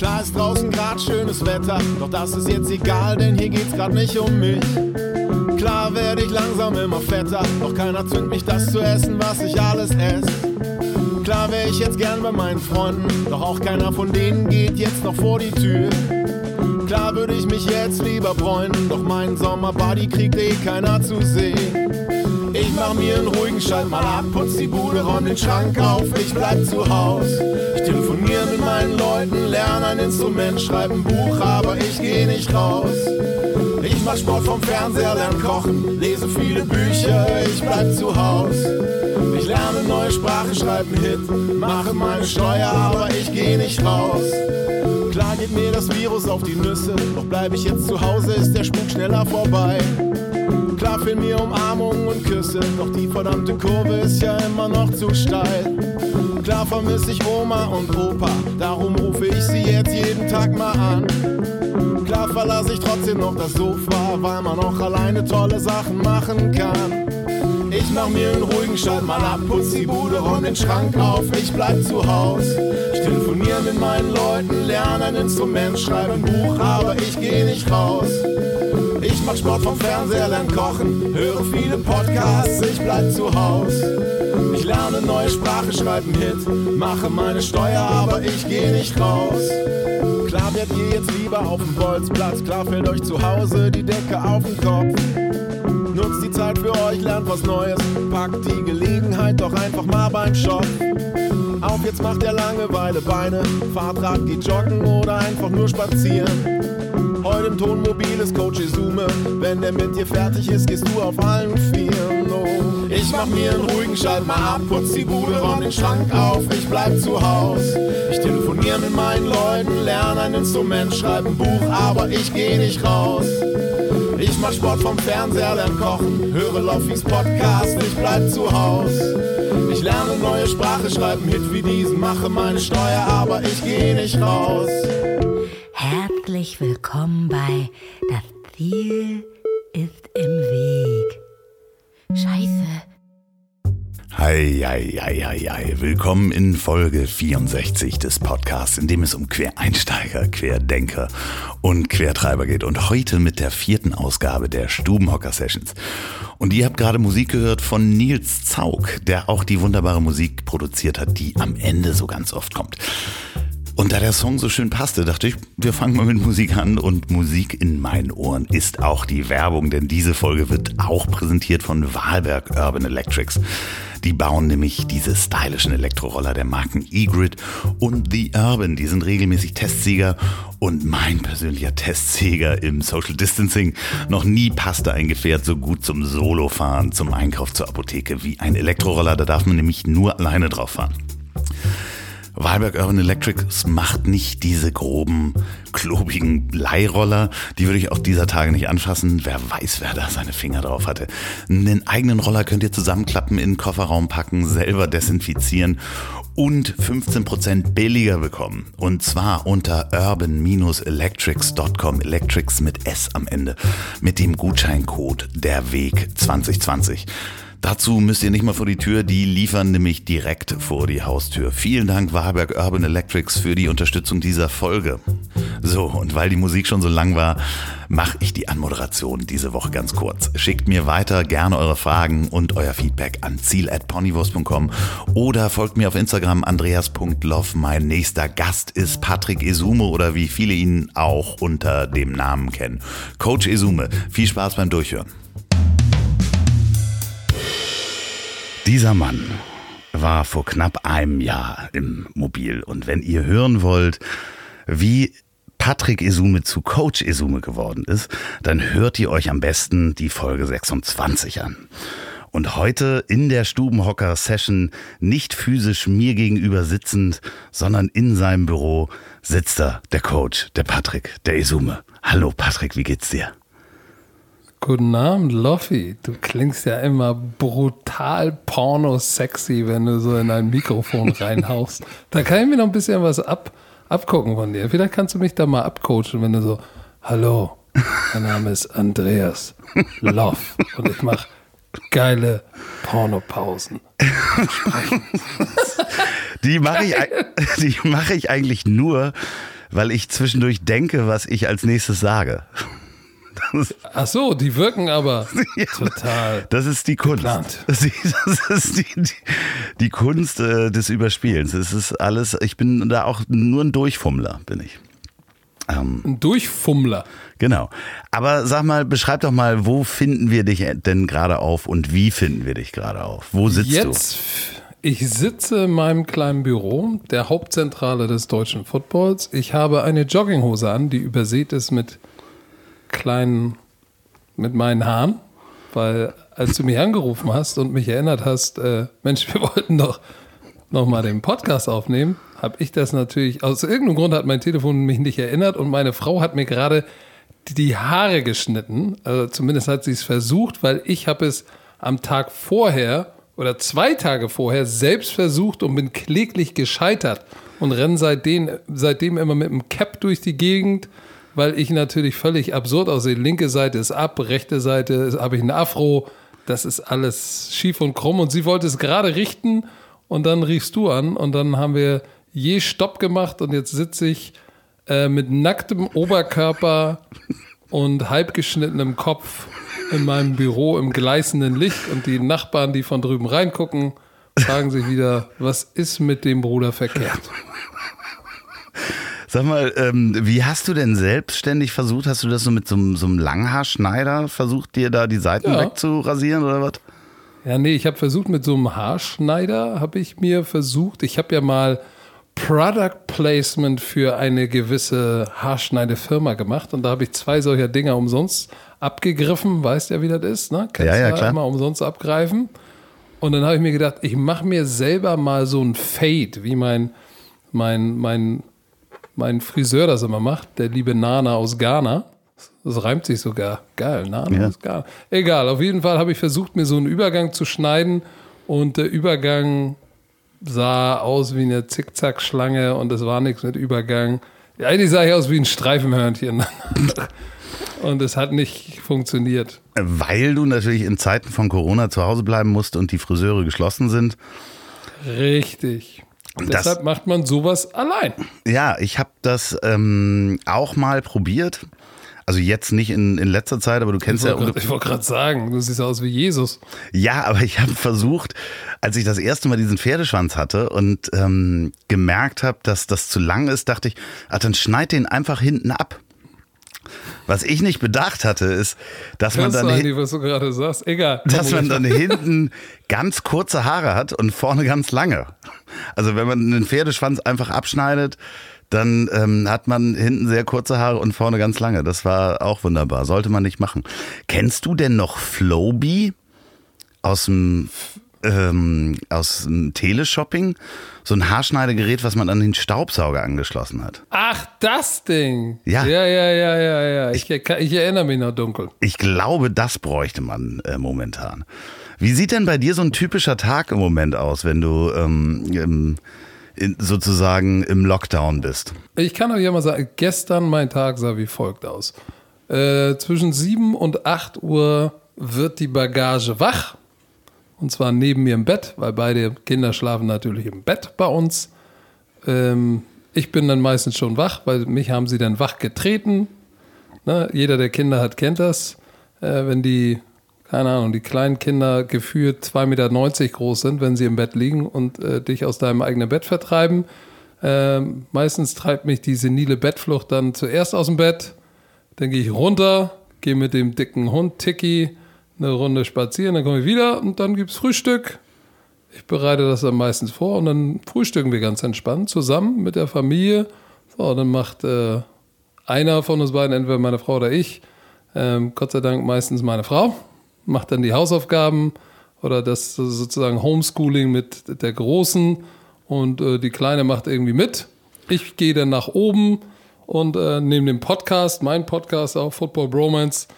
Klar ist draußen grad schönes Wetter, doch das ist jetzt egal, denn hier geht's grad nicht um mich. Klar werde ich langsam immer fetter, doch keiner zwingt mich das zu essen, was ich alles esse. Klar wäre ich jetzt gern bei meinen Freunden, doch auch keiner von denen geht jetzt noch vor die Tür. Klar würde ich mich jetzt lieber freuen, doch meinen Sommerbody kriegt eh keiner zu sehen. Ich mach mir einen ruhigen Schalt mal ab, putz die Bude, räum den Schrank auf, ich bleib zu Haus. Ich telefoniere mit meinen Leuten, lerne ein Instrument, schreibe ein Buch, aber ich geh nicht raus. Ich mach Sport vom Fernseher, lerne kochen, lese viele Bücher, ich bleib zu Haus. Ich lerne neue Sprache, schreibe einen Hit, mache meine Steuer, aber ich geh nicht raus. Klar geht mir das Virus auf die Nüsse, doch bleib ich jetzt zu Hause, ist der Spuk schneller vorbei. Klar fehlen mir Umarmungen und Küsse, doch die verdammte Kurve ist ja immer noch zu steil. Klar vermisse ich Oma und Opa, darum rufe ich sie jetzt jeden Tag mal an. Klar verlasse ich trotzdem noch das Sofa, weil man auch alleine tolle Sachen machen kann. Ich mach mir einen ruhigen Schalt mal ab, putz die Bude, räum den Schrank auf, ich bleib zu Haus. Ich telefoniere mit meinen Leuten, lerne ein Instrument, schreibe ein Buch, aber ich geh nicht raus. Ich mach Sport vom Fernseher, lern kochen, höre viele Podcasts, ich bleib zu Haus. Ich lerne neue Sprache, schreibe einen Hit, mache meine Steuer, aber ich geh nicht raus. Klar werdet ihr jetzt lieber auf dem Bolzplatz, klar fällt euch zu Hause die Decke auf den Kopf. Nutzt die Zeit für euch, lernt was Neues, packt die Gelegenheit doch einfach mal beim Shop. Auf, jetzt macht ihr Langeweile Beine, Fahrrad, geht joggen oder einfach nur spazieren. Heute im Tonmobil Coach Izume, wenn der mit dir fertig ist, gehst du auf allen Vieren. Oh. Ich mach mir einen ruhigen Schalt mal ab, putz die Bude, räum den Schrank auf, ich bleib zu Haus. Ich telefoniere mit meinen Leuten, lerne ein Instrument, schreibe ein Buch, aber ich geh nicht raus. Ich mach Sport vom Fernseher, lern kochen, höre Loffis Podcast, ich bleib zu Haus. Ich lerne neue Sprache, schreibe einen Hit wie diesen, mache meine Steuer, aber ich geh nicht raus. Herzlich willkommen bei Das Ziel ist im Weg. Scheiße. Hi, hi, hi, hi, hi. Willkommen in Folge 64 des Podcasts, in dem es um Quereinsteiger, Querdenker und Quertreiber geht. Und heute mit der vierten Ausgabe der Stubenhocker Sessions. Und ihr habt gerade Musik gehört von Nils Zaug, der auch die wunderbare Musik produziert hat, die am Ende so ganz oft kommt. Und da der Song so schön passte, dachte ich, wir fangen mal mit Musik an. Und Musik in meinen Ohren ist auch die Werbung, denn diese Folge wird auch präsentiert von Wahlberg Urban Electrics. Die bauen nämlich diese stylischen Elektroroller der Marken E-Grid und The Urban. Die sind regelmäßig Testsieger und mein persönlicher Testsieger im Social Distancing. Noch nie passte ein Gefährt so gut zum Solofahren, zum Einkauf zur Apotheke wie ein Elektroroller. Da darf man nämlich nur alleine drauf fahren. Wahlberg Urban Electrics macht nicht diese groben, klobigen Leihroller. Die würde ich auch dieser Tage nicht anfassen. Wer weiß, wer da seine Finger drauf hatte. Den eigenen Roller könnt ihr zusammenklappen, in den Kofferraum packen, selber desinfizieren und 15% billiger bekommen. Und zwar unter urban-electrics.com, Electrics mit S am Ende, mit dem Gutscheincode der Weg 2020. Dazu müsst ihr nicht mal vor die Tür, die liefern nämlich direkt vor die Haustür. Vielen Dank Warburg Urban Electrics für die Unterstützung dieser Folge. So, und weil die Musik schon so lang war, mache ich die Anmoderation diese Woche ganz kurz. Schickt mir weiter gerne eure Fragen und euer Feedback an ziel.ponywurst.com oder folgt mir auf Instagram andreas.love. Mein nächster Gast ist Patrick Esume oder wie viele ihn auch unter dem Namen kennen. Coach Esume, viel Spaß beim Durchhören. Dieser Mann war vor knapp einem Jahr im Mobil. Und wenn ihr hören wollt, wie Patrick Esume zu Coach Esume geworden ist, dann hört ihr euch am besten die Folge 26 an. Und heute in der Stubenhocker-Session nicht physisch mir gegenüber sitzend, sondern in seinem Büro sitzt da der Coach, der Patrick, der Esume. Hallo Patrick, wie geht's dir? Guten Abend, Loffi. Du klingst ja immer brutal porno-sexy, wenn du so in ein Mikrofon reinhaust. Da kann ich mir noch ein bisschen was ab, abgucken von dir. Vielleicht kannst du mich da mal abcoachen, wenn du so, hallo, mein Name ist Andreas Loff und ich mache geile Pornopausen. die mache ich, die mach ich eigentlich nur, weil ich zwischendurch denke, was ich als nächstes sage. Ach so, die wirken aber total. Das ist die Kunst. Geplant. Das ist die, die, die Kunst äh, des Überspielens. Es ist alles, ich bin da auch nur ein Durchfummler, bin ich. Ähm, Ein Durchfummler. genau. Aber sag mal, beschreib doch mal, wo finden wir dich denn gerade auf und wie finden wir dich gerade auf? Wo sitzt Jetzt, ich sitze in meinem kleinen Büro, der Hauptzentrale des deutschen Footballs. Ich habe eine Jogginghose an, die übersät ist mit kleinen, mit meinen Haaren, weil als du mich angerufen hast und mich erinnert hast, äh, Mensch, wir wollten doch noch mal den Podcast aufnehmen, habe ich das natürlich, aus irgendeinem Grund hat mein Telefon mich nicht erinnert und meine Frau hat mir gerade die Haare geschnitten, also zumindest hat sie es versucht, weil ich habe es am Tag vorher oder zwei Tage vorher selbst versucht und bin kläglich gescheitert und renne seitdem, seitdem immer mit dem Cap durch die Gegend, weil ich natürlich völlig absurd aussehe. Linke Seite ist ab, rechte Seite habe ich einen Afro, das ist alles schief und krumm. Und sie wollte es gerade richten. Und dann riefst du an. Und dann haben wir je Stopp gemacht. Und jetzt sitze ich äh, mit nacktem Oberkörper und halbgeschnittenem Kopf in meinem Büro im gleißenden Licht. Und die Nachbarn, die von drüben reingucken, fragen sich wieder, was ist mit dem Bruder verkehrt? Sag mal, ähm, wie hast du denn selbstständig versucht? Hast du das so mit so, einem- so einem Langhaarschneider versucht, dir da die Seiten Ja. wegzurasieren oder was? Ja, nee, ich habe versucht mit so einem Haarschneider, habe ich mir versucht. Ich habe ja mal Product Placement für eine gewisse Haarschneidefirma gemacht und da habe ich zwei solcher Dinger umsonst abgegriffen. Weißt ja, wie das ist, ne? Kannst Ja, ja, klar. Immer umsonst abgreifen. Und dann habe ich mir gedacht, ich mache mir selber mal so ein Fade, wie mein, mein, mein, mein Friseur das immer macht, der liebe Nana aus Ghana. Das reimt sich sogar. Geil, Nana Ja. aus Ghana. Egal, auf jeden Fall habe ich versucht, mir so einen Übergang zu schneiden und der Übergang sah aus wie eine Zickzackschlange und es war nichts mit Übergang. Ja, Eigentlich sah ich aus wie ein Streifenhörnchen. und es hat nicht funktioniert. Weil du natürlich in Zeiten von Corona zu Hause bleiben musst und die Friseure geschlossen sind. Richtig. Und Das- deshalb macht man sowas allein. Ja, ich habe das ähm, auch mal probiert. Also jetzt nicht in, in letzter Zeit, aber du kennst Ich ja. wollte wollt gerade sagen, du siehst aus wie Jesus. Ja, aber ich habe versucht, als ich das erste Mal diesen Pferdeschwanz hatte und ähm, gemerkt habe, dass das zu lang ist, dachte ich, ach, dann schneid den einfach hinten ab. Was ich nicht bedacht hatte, ist, dass man Kannst dann, eigentlich, was du gerade sagst? Egal. dass man dann hinten ganz kurze Haare hat und vorne ganz lange. Also wenn man einen Pferdeschwanz einfach abschneidet, dann ähm, hat man hinten sehr kurze Haare und vorne ganz lange. Das war auch wunderbar. Sollte man nicht machen. Kennst du denn noch Flowbee aus dem ähm, aus dem Teleshopping? So ein Haarschneidegerät, was man an den Staubsauger angeschlossen hat. Ach, das Ding. Ja. Ja, ja, ja, ja, ja. Ich, ich, ich erinnere mich noch dunkel. Ich glaube, das bräuchte man äh, momentan. Wie sieht denn bei dir so ein typischer Tag im Moment aus, wenn du ähm, im, in, sozusagen im Lockdown bist? Ich kann euch ja mal sagen, gestern mein Tag sah wie folgt aus. Äh, zwischen 7 und 8 Uhr wird die Bagage wach. Und zwar neben mir im Bett, weil beide Kinder schlafen natürlich im Bett bei uns. Ähm, ich bin dann meistens schon wach, weil mich haben sie dann wach getreten. Ne? Jeder, der Kinder hat, kennt das. Äh, wenn die, keine Ahnung, die kleinen Kinder gefühlt 2,90 Meter groß sind, wenn sie im Bett liegen und äh, dich aus deinem eigenen Bett vertreiben. Ähm, meistens treibt mich die senile Bettflucht dann zuerst aus dem Bett. Dann gehe ich runter, gehe mit dem dicken Hund Tiki eine Runde spazieren, dann komme ich wieder und dann gibt's Frühstück. Ich bereite das dann meistens vor und dann frühstücken wir ganz entspannt zusammen mit der Familie. So, dann macht äh, einer von uns beiden, entweder meine Frau oder ich, ähm, Gott sei Dank meistens meine Frau, macht dann die Hausaufgaben oder das sozusagen Homeschooling mit der Großen und äh, die Kleine macht irgendwie mit. Ich gehe dann nach oben und äh, nehme den Podcast, mein Podcast auch, Football Bromance,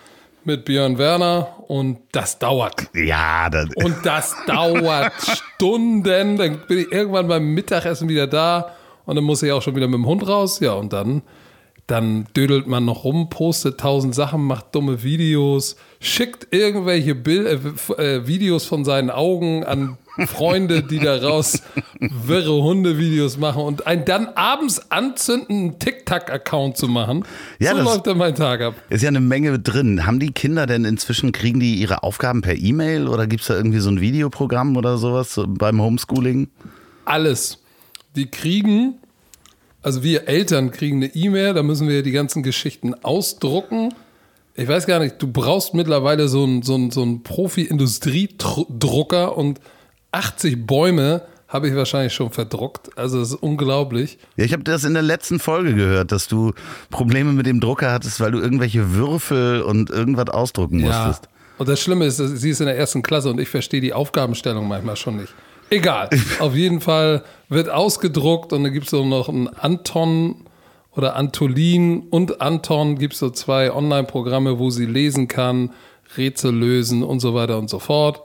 mit Björn Werner und das dauert. Ja, das, Und das dauert Stunden. Dann bin ich irgendwann beim Mittagessen wieder da und dann muss ich auch schon wieder mit dem Hund raus. Ja, und dann, dann dödelt man noch rum, postet tausend Sachen, macht dumme Videos, schickt irgendwelche Bil äh, äh, Videos von seinen Augen an Freunde, die daraus wirre Hundevideos machen und einen dann abends anzündenden TikTok-Account zu machen. Ja, so das- läuft dann mein Tag ab. Ist ja eine Menge drin. Haben die Kinder denn inzwischen, kriegen die ihre Aufgaben per E-Mail oder gibt es da irgendwie so ein Videoprogramm oder sowas so beim Homeschooling? Alles. Die kriegen, also wir Eltern kriegen eine E-Mail, da müssen wir die ganzen Geschichten ausdrucken. Ich weiß gar nicht, du brauchst mittlerweile so einen so einen- so einen Profi-Industriedrucker und 80 Bäume habe ich wahrscheinlich schon verdruckt. Also das ist unglaublich. Ja, ich habe das in der letzten Folge gehört, dass du Probleme mit dem Drucker hattest, weil du irgendwelche Würfel und irgendwas ausdrucken musstest. Und das Schlimme ist, sie ist in der ersten Klasse und ich verstehe die Aufgabenstellung manchmal schon nicht. Egal. Auf jeden Fall wird ausgedruckt und dann gibt es so noch einen Anton oder Antolin und Anton gibt es so zwei Online-Programme, wo sie lesen kann, Rätsel lösen und so weiter und so fort.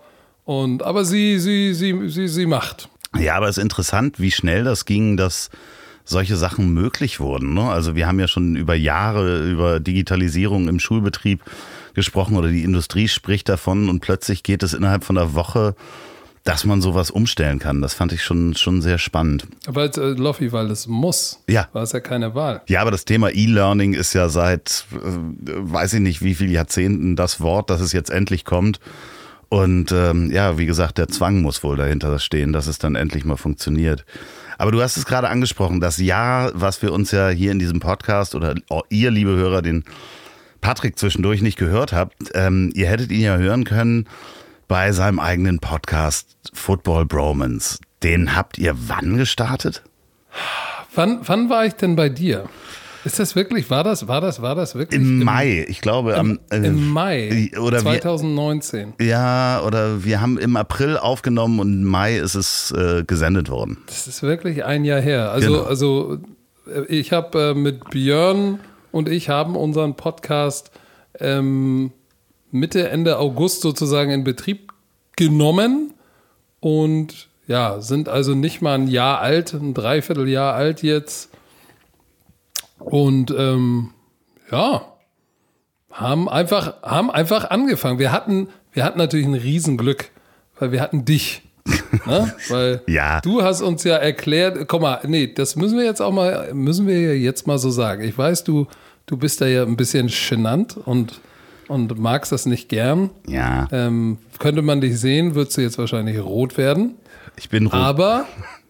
Und aber sie, sie, sie, sie, sie macht. Ja, aber es ist interessant, wie schnell das ging, dass solche Sachen möglich wurden. Ne? Also wir haben ja schon über Jahre über Digitalisierung im Schulbetrieb gesprochen oder die Industrie spricht davon und plötzlich geht es innerhalb von einer Woche, dass man sowas umstellen kann. Das fand ich schon, schon sehr spannend. Weil äh, Loffi, weil es muss. Ja. War es ja keine Wahl. Ja, aber das Thema E-Learning ist ja seit, äh, weiß ich nicht, wie viel Jahrzehnten das Wort, dass es jetzt endlich kommt. Und ähm, ja, wie gesagt, der Zwang muss wohl dahinter stehen, dass es dann endlich mal funktioniert. Aber du hast es gerade angesprochen, das Jahr, was wir uns ja hier in diesem Podcast oder ihr, liebe Hörer, den Patrick zwischendurch nicht gehört habt, ähm, ihr hättet ihn ja hören können bei seinem eigenen Podcast Football Bromance. Den habt ihr wann gestartet? Wann, wann war ich denn bei dir? Ist das wirklich, war das, war das, war das wirklich? Im Mai, ich glaube am äh, Im Mai oder wir, 2019. Ja, oder wir haben im April aufgenommen und im Mai ist es äh, gesendet worden. Das ist wirklich ein Jahr her. Also, Genau. also äh, ich habe äh, mit Björn und ich haben unseren Podcast ähm, Mitte, Ende August sozusagen in Betrieb genommen und ja, sind also nicht mal ein Jahr alt, ein Dreivierteljahr alt jetzt. Und ähm, ja, haben einfach, haben einfach angefangen. Wir hatten, wir hatten natürlich ein Riesenglück, weil wir hatten dich. ne? Weil Ja. du hast uns ja erklärt, komm mal, nee, das müssen wir jetzt auch mal, müssen wir ja jetzt mal so sagen. Ich weiß, du, du bist da ja ein bisschen genannt und, und magst das nicht gern. Ja, Ähm, könnte man dich sehen, würdest du jetzt wahrscheinlich rot werden. ich bin rot. Aber,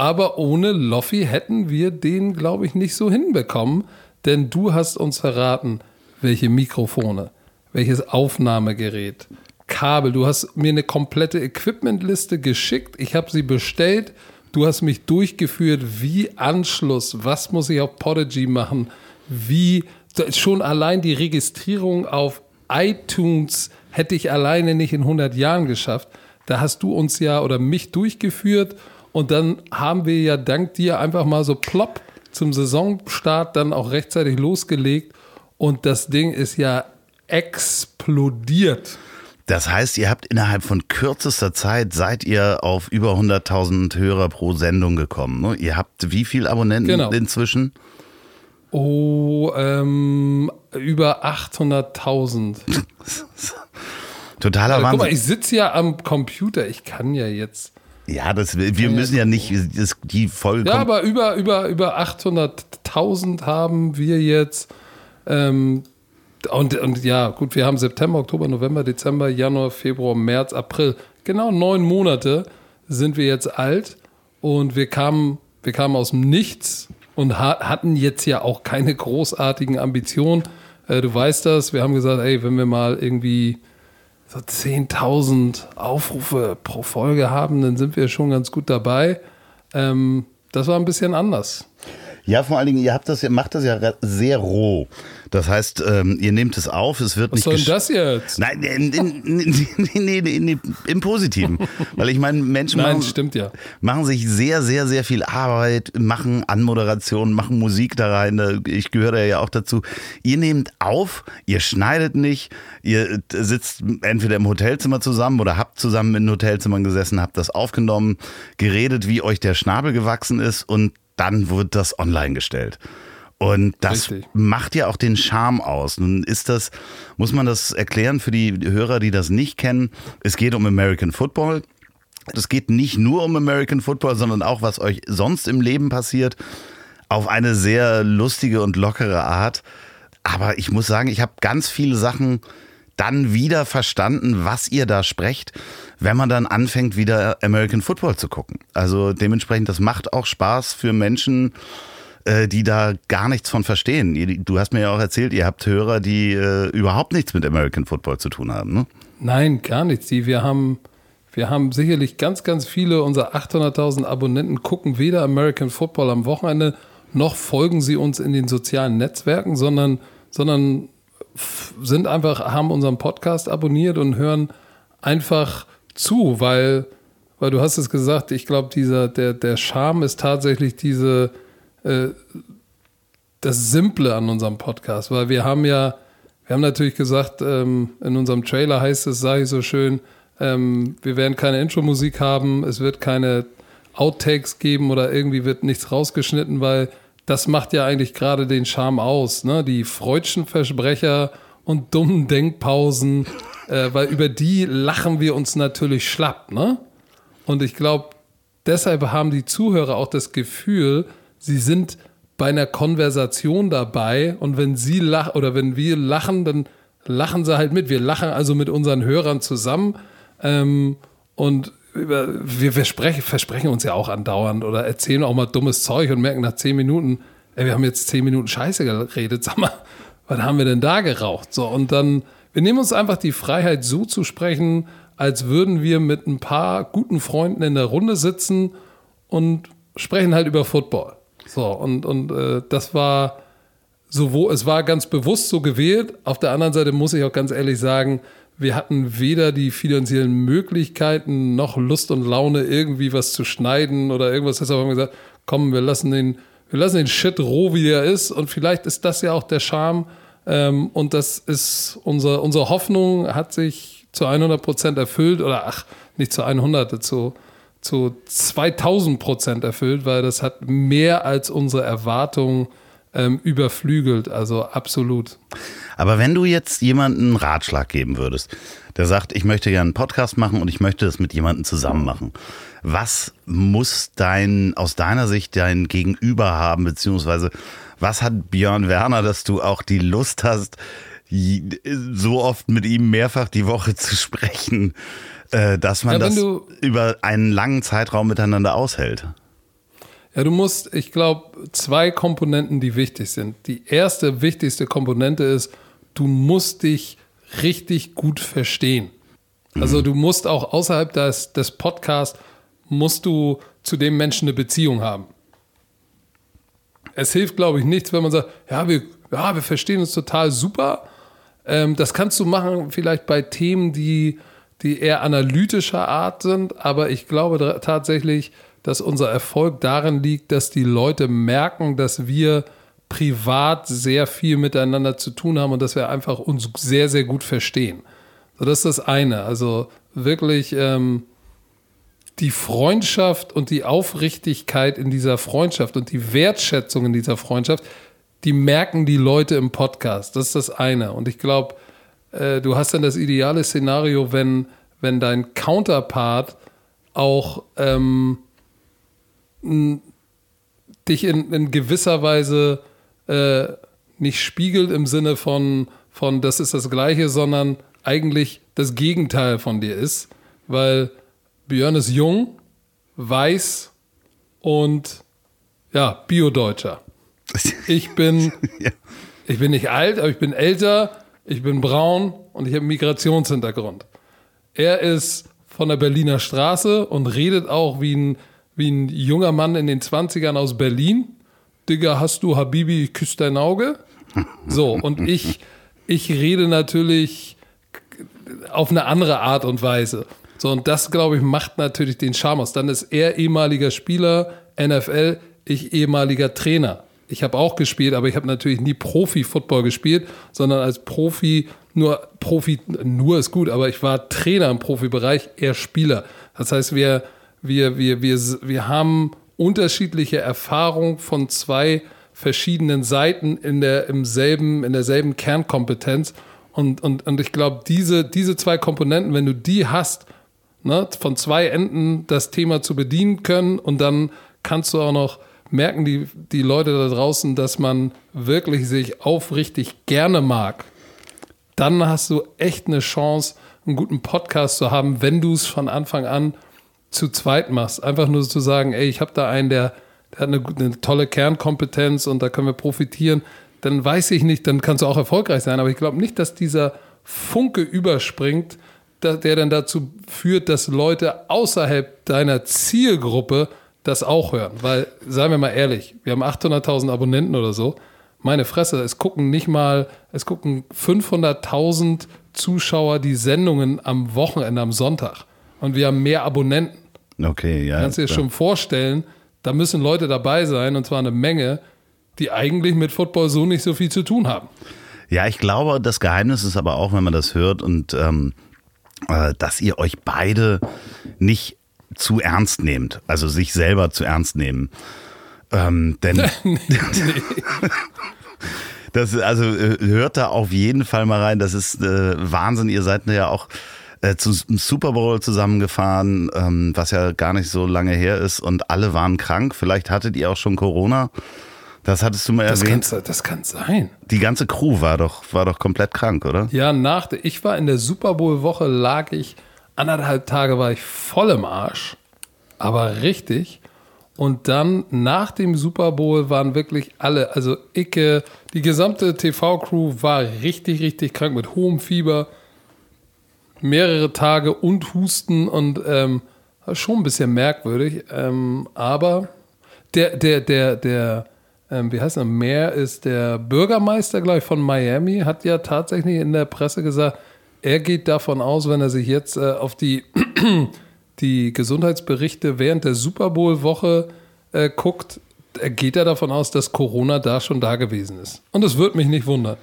aber ohne Loffi hätten wir den, glaube ich, nicht so hinbekommen. Denn du hast uns verraten, welche Mikrofone, welches Aufnahmegerät, Kabel. Du hast mir eine komplette Equipmentliste geschickt. Ich habe sie bestellt. Du hast mich durchgeführt, wie Anschluss, was muss ich auf Podigy machen, wie schon allein die Registrierung auf iTunes hätte ich alleine nicht in 100 Jahren geschafft. Da hast du uns ja oder mich durchgeführt und dann haben wir ja dank dir einfach mal so plopp zum Saisonstart dann auch rechtzeitig losgelegt und das Ding ist ja explodiert. Das heißt, ihr habt innerhalb von kürzester Zeit seid ihr auf über 100.000 Hörer pro Sendung gekommen. Ne? Ihr habt wie viel Abonnenten Genau. inzwischen? Oh, ähm, über 800.000. Totaler Also, guck mal, Wahnsinn. ich sitze ja am Computer. Ich kann ja jetzt. Ja, das, wir müssen ja nicht das, die Folge. Ja, aber über, über, über 800.000 haben wir jetzt. Ähm, und, und ja, gut, wir haben September, Oktober, November, Dezember, Januar, Februar, März, April. Genau neun Monate sind wir jetzt alt und wir kamen, wir kamen aus dem Nichts und ha hatten jetzt ja auch keine großartigen Ambitionen. Äh, du weißt das, wir haben gesagt, ey, wenn wir mal irgendwie so 10.000 Aufrufe pro Folge haben, dann sind wir schon ganz gut dabei. Ähm, das war ein bisschen anders. Ja, vor allen Dingen, ihr habt das, ihr macht das ja sehr roh. Das heißt, ähm, ihr nehmt es auf, es wird Was nicht soll denn gesch- das jetzt? Nein, in, in, in, nee, nee, nee, im Positiven. Weil ich meine, Menschen Nein, machen, stimmt ja. machen sich sehr, sehr, sehr viel Arbeit, machen Anmoderation, machen Musik da rein. Da- Ich gehöre da ja auch dazu. Ihr nehmt auf, ihr schneidet nicht, ihr sitzt entweder im Hotelzimmer zusammen oder habt zusammen in Hotelzimmern gesessen, habt das aufgenommen, geredet, wie euch der Schnabel gewachsen ist und dann wird das online gestellt. Und das Richtig. macht ja auch den Charme aus. Nun ist das, muss man das erklären für die Hörer, die das nicht kennen. Es geht um American Football. Es geht nicht nur um American Football, sondern auch, was euch sonst im Leben passiert, auf eine sehr lustige und lockere Art. Aber ich muss sagen, ich habe ganz viele Sachen dann wieder verstanden, was ihr da sprecht, wenn man dann anfängt, wieder American Football zu gucken. Also dementsprechend, das macht auch Spaß für Menschen, äh, die da gar nichts von verstehen. Du hast mir ja auch erzählt, ihr habt Hörer, die äh, überhaupt nichts mit American Football zu tun haben. Ne? Nein, gar nichts. Wir haben, wir haben sicherlich ganz, ganz viele unserer 800.000 Abonnenten gucken weder American Football am Wochenende noch folgen sie uns in den sozialen Netzwerken, sondern, sondern sind einfach, haben unseren Podcast abonniert und hören einfach zu, weil, weil du hast es gesagt, ich glaube, dieser, der, der Charme ist tatsächlich diese, äh, das Simple an unserem Podcast, weil wir haben ja, wir haben natürlich gesagt, ähm, in unserem Trailer heißt es, sage ich so schön, ähm, wir werden keine Intro-Musik haben, es wird keine Outtakes geben oder irgendwie wird nichts rausgeschnitten, weil das macht ja eigentlich gerade den Charme aus, ne? Die freudschen Versprecher und dummen Denkpausen, äh, weil über die lachen wir uns natürlich schlapp, ne? Und ich glaube, deshalb haben die Zuhörer auch das Gefühl, sie sind bei einer Konversation dabei und wenn sie lachen oder wenn wir lachen, dann lachen sie halt mit. Wir lachen also mit unseren Hörern zusammen ähm, und wir versprechen, versprechen uns ja auch andauernd oder erzählen auch mal dummes Zeug und merken nach zehn Minuten, ey, wir haben jetzt zehn Minuten Scheiße geredet, sag mal, was haben wir denn da geraucht? So, und dann, wir nehmen uns einfach die Freiheit, so zu sprechen, als würden wir mit ein paar guten Freunden in der Runde sitzen und sprechen halt über Football. So, und, und äh, das war sowohl, es war ganz bewusst so gewählt. Auf der anderen Seite muss ich auch ganz ehrlich sagen, wir hatten weder die finanziellen Möglichkeiten noch Lust und Laune, irgendwie was zu schneiden oder irgendwas. Deshalb haben wir gesagt, komm, wir lassen den, wir lassen den Shit roh, wie er ist. Und vielleicht ist das ja auch der Charme. Ähm, und das ist unser, unsere Hoffnung hat sich zu 100 Prozent erfüllt oder ach, nicht zu 100, zu, zu 2000 Prozent erfüllt, weil das hat mehr als unsere Erwartungen ähm, überflügelt. Also absolut. Aber wenn du jetzt jemanden einen Ratschlag geben würdest, der sagt, ich möchte ja einen Podcast machen und ich möchte das mit jemandem zusammen machen. Was muss dein, aus deiner Sicht dein Gegenüber haben, beziehungsweise was hat Björn Werner, dass du auch die Lust hast, so oft mit ihm mehrfach die Woche zu sprechen, äh, dass man ja, das über einen langen Zeitraum miteinander aushält? Ja, du musst, ich glaube, zwei Komponenten, die wichtig sind. Die erste wichtigste Komponente ist, du musst dich richtig gut verstehen. Also mhm. du musst auch außerhalb des, des Podcasts, musst du zu dem Menschen eine Beziehung haben. Es hilft, glaube ich, nichts, wenn man sagt, ja, wir, ja, wir verstehen uns total super. Ähm, das kannst du machen vielleicht bei Themen, die, die eher analytischer Art sind, aber ich glaube tatsächlich, dass unser Erfolg darin liegt, dass die Leute merken, dass wir privat sehr viel miteinander zu tun haben und dass wir einfach uns sehr, sehr gut verstehen. So, das ist das eine. Also wirklich ähm, die Freundschaft und die Aufrichtigkeit in dieser Freundschaft und die Wertschätzung in dieser Freundschaft, die merken die Leute im Podcast. Das ist das eine. Und ich glaube, äh, du hast dann das ideale Szenario, wenn, wenn dein Counterpart auch ähm, dich in, in gewisser Weise äh, nicht spiegelt im Sinne von, von, das ist das Gleiche, sondern eigentlich das Gegenteil von dir ist, weil Björn ist jung, weiß und ja, Bio-Deutscher. Ich bin, ja. ich bin nicht alt, aber ich bin älter, ich bin braun und ich habe einen Migrationshintergrund. Er ist von der Berliner Straße und redet auch wie ein, wie ein junger Mann in den 20ern aus Berlin Digga, hast du Habibi, küss dein Auge? So, und ich, ich rede natürlich auf eine andere Art und Weise. So, und das, glaube ich, macht natürlich den Charme aus. Dann ist er ehemaliger Spieler, NFL, ich ehemaliger Trainer. Ich habe auch gespielt, aber ich habe natürlich nie Profi-Football gespielt, sondern als Profi, nur Profi, nur ist gut, aber ich war Trainer im Profibereich, eher Spieler. Das heißt, wir, wir, wir, wir, wir haben unterschiedliche Erfahrung von zwei verschiedenen Seiten in, der, im selben, in derselben Kernkompetenz. Und, und, und ich glaube, diese, diese zwei Komponenten, wenn du die hast, ne, von zwei Enden das Thema zu bedienen können und dann kannst du auch noch merken die, die Leute da draußen, dass man wirklich sich aufrichtig gerne mag. Dann hast du echt eine Chance, einen guten Podcast zu haben, wenn du es von Anfang an zu zweit machst. Einfach nur zu sagen, ey, ich habe da einen, der, der hat eine, eine tolle Kernkompetenz und da können wir profitieren. Dann weiß ich nicht, dann kannst du auch erfolgreich sein. Aber ich glaube nicht, dass dieser Funke überspringt, der dann dazu führt, dass Leute außerhalb deiner Zielgruppe das auch hören. Weil, seien wir mal ehrlich, wir haben 800.000 Abonnenten oder so. Meine Fresse, es gucken nicht mal, es gucken 500.000 Zuschauer die Sendungen am Wochenende, am Sonntag. Und wir haben mehr Abonnenten. Okay, ja. Kannst du dir schon vorstellen, da müssen Leute dabei sein, und zwar eine Menge, die eigentlich mit Football so nicht so viel zu tun haben. Ja, ich glaube, das Geheimnis ist aber auch, wenn man das hört und ähm, äh, dass ihr euch beide nicht zu ernst nehmt, also sich selber zu ernst nehmen. Ähm, denn das also äh, hört da auf jeden Fall mal rein. Das ist äh, Wahnsinn. Ihr seid ja auch äh, zum Super Bowl zusammengefahren, ähm, was ja gar nicht so lange her ist und alle waren krank. Vielleicht hattet ihr auch schon Corona. Das hattest du mal das erwähnt. Kann, das kann sein. Die ganze Crew war doch, war doch komplett krank, oder? Ja, nach, ich war in der Super Bowl Woche, lag ich anderthalb Tage war ich voll im Arsch, aber richtig. Und dann nach dem Super Bowl waren wirklich alle, also Icke, die gesamte TV-Crew war richtig, richtig krank mit hohem Fieber, mehrere Tage und Husten und ähm, schon ein bisschen merkwürdig. Ähm, aber der, der, der, der, ähm, wie heißt er, Mayor ist der Bürgermeister, glaube ich, von Miami, hat ja tatsächlich in der Presse gesagt, er geht davon aus, wenn er sich jetzt äh, auf die, die Gesundheitsberichte während der Super Bowl-Woche äh, guckt, geht er davon aus, dass Corona da schon da gewesen ist. Und das würde mich nicht wundern.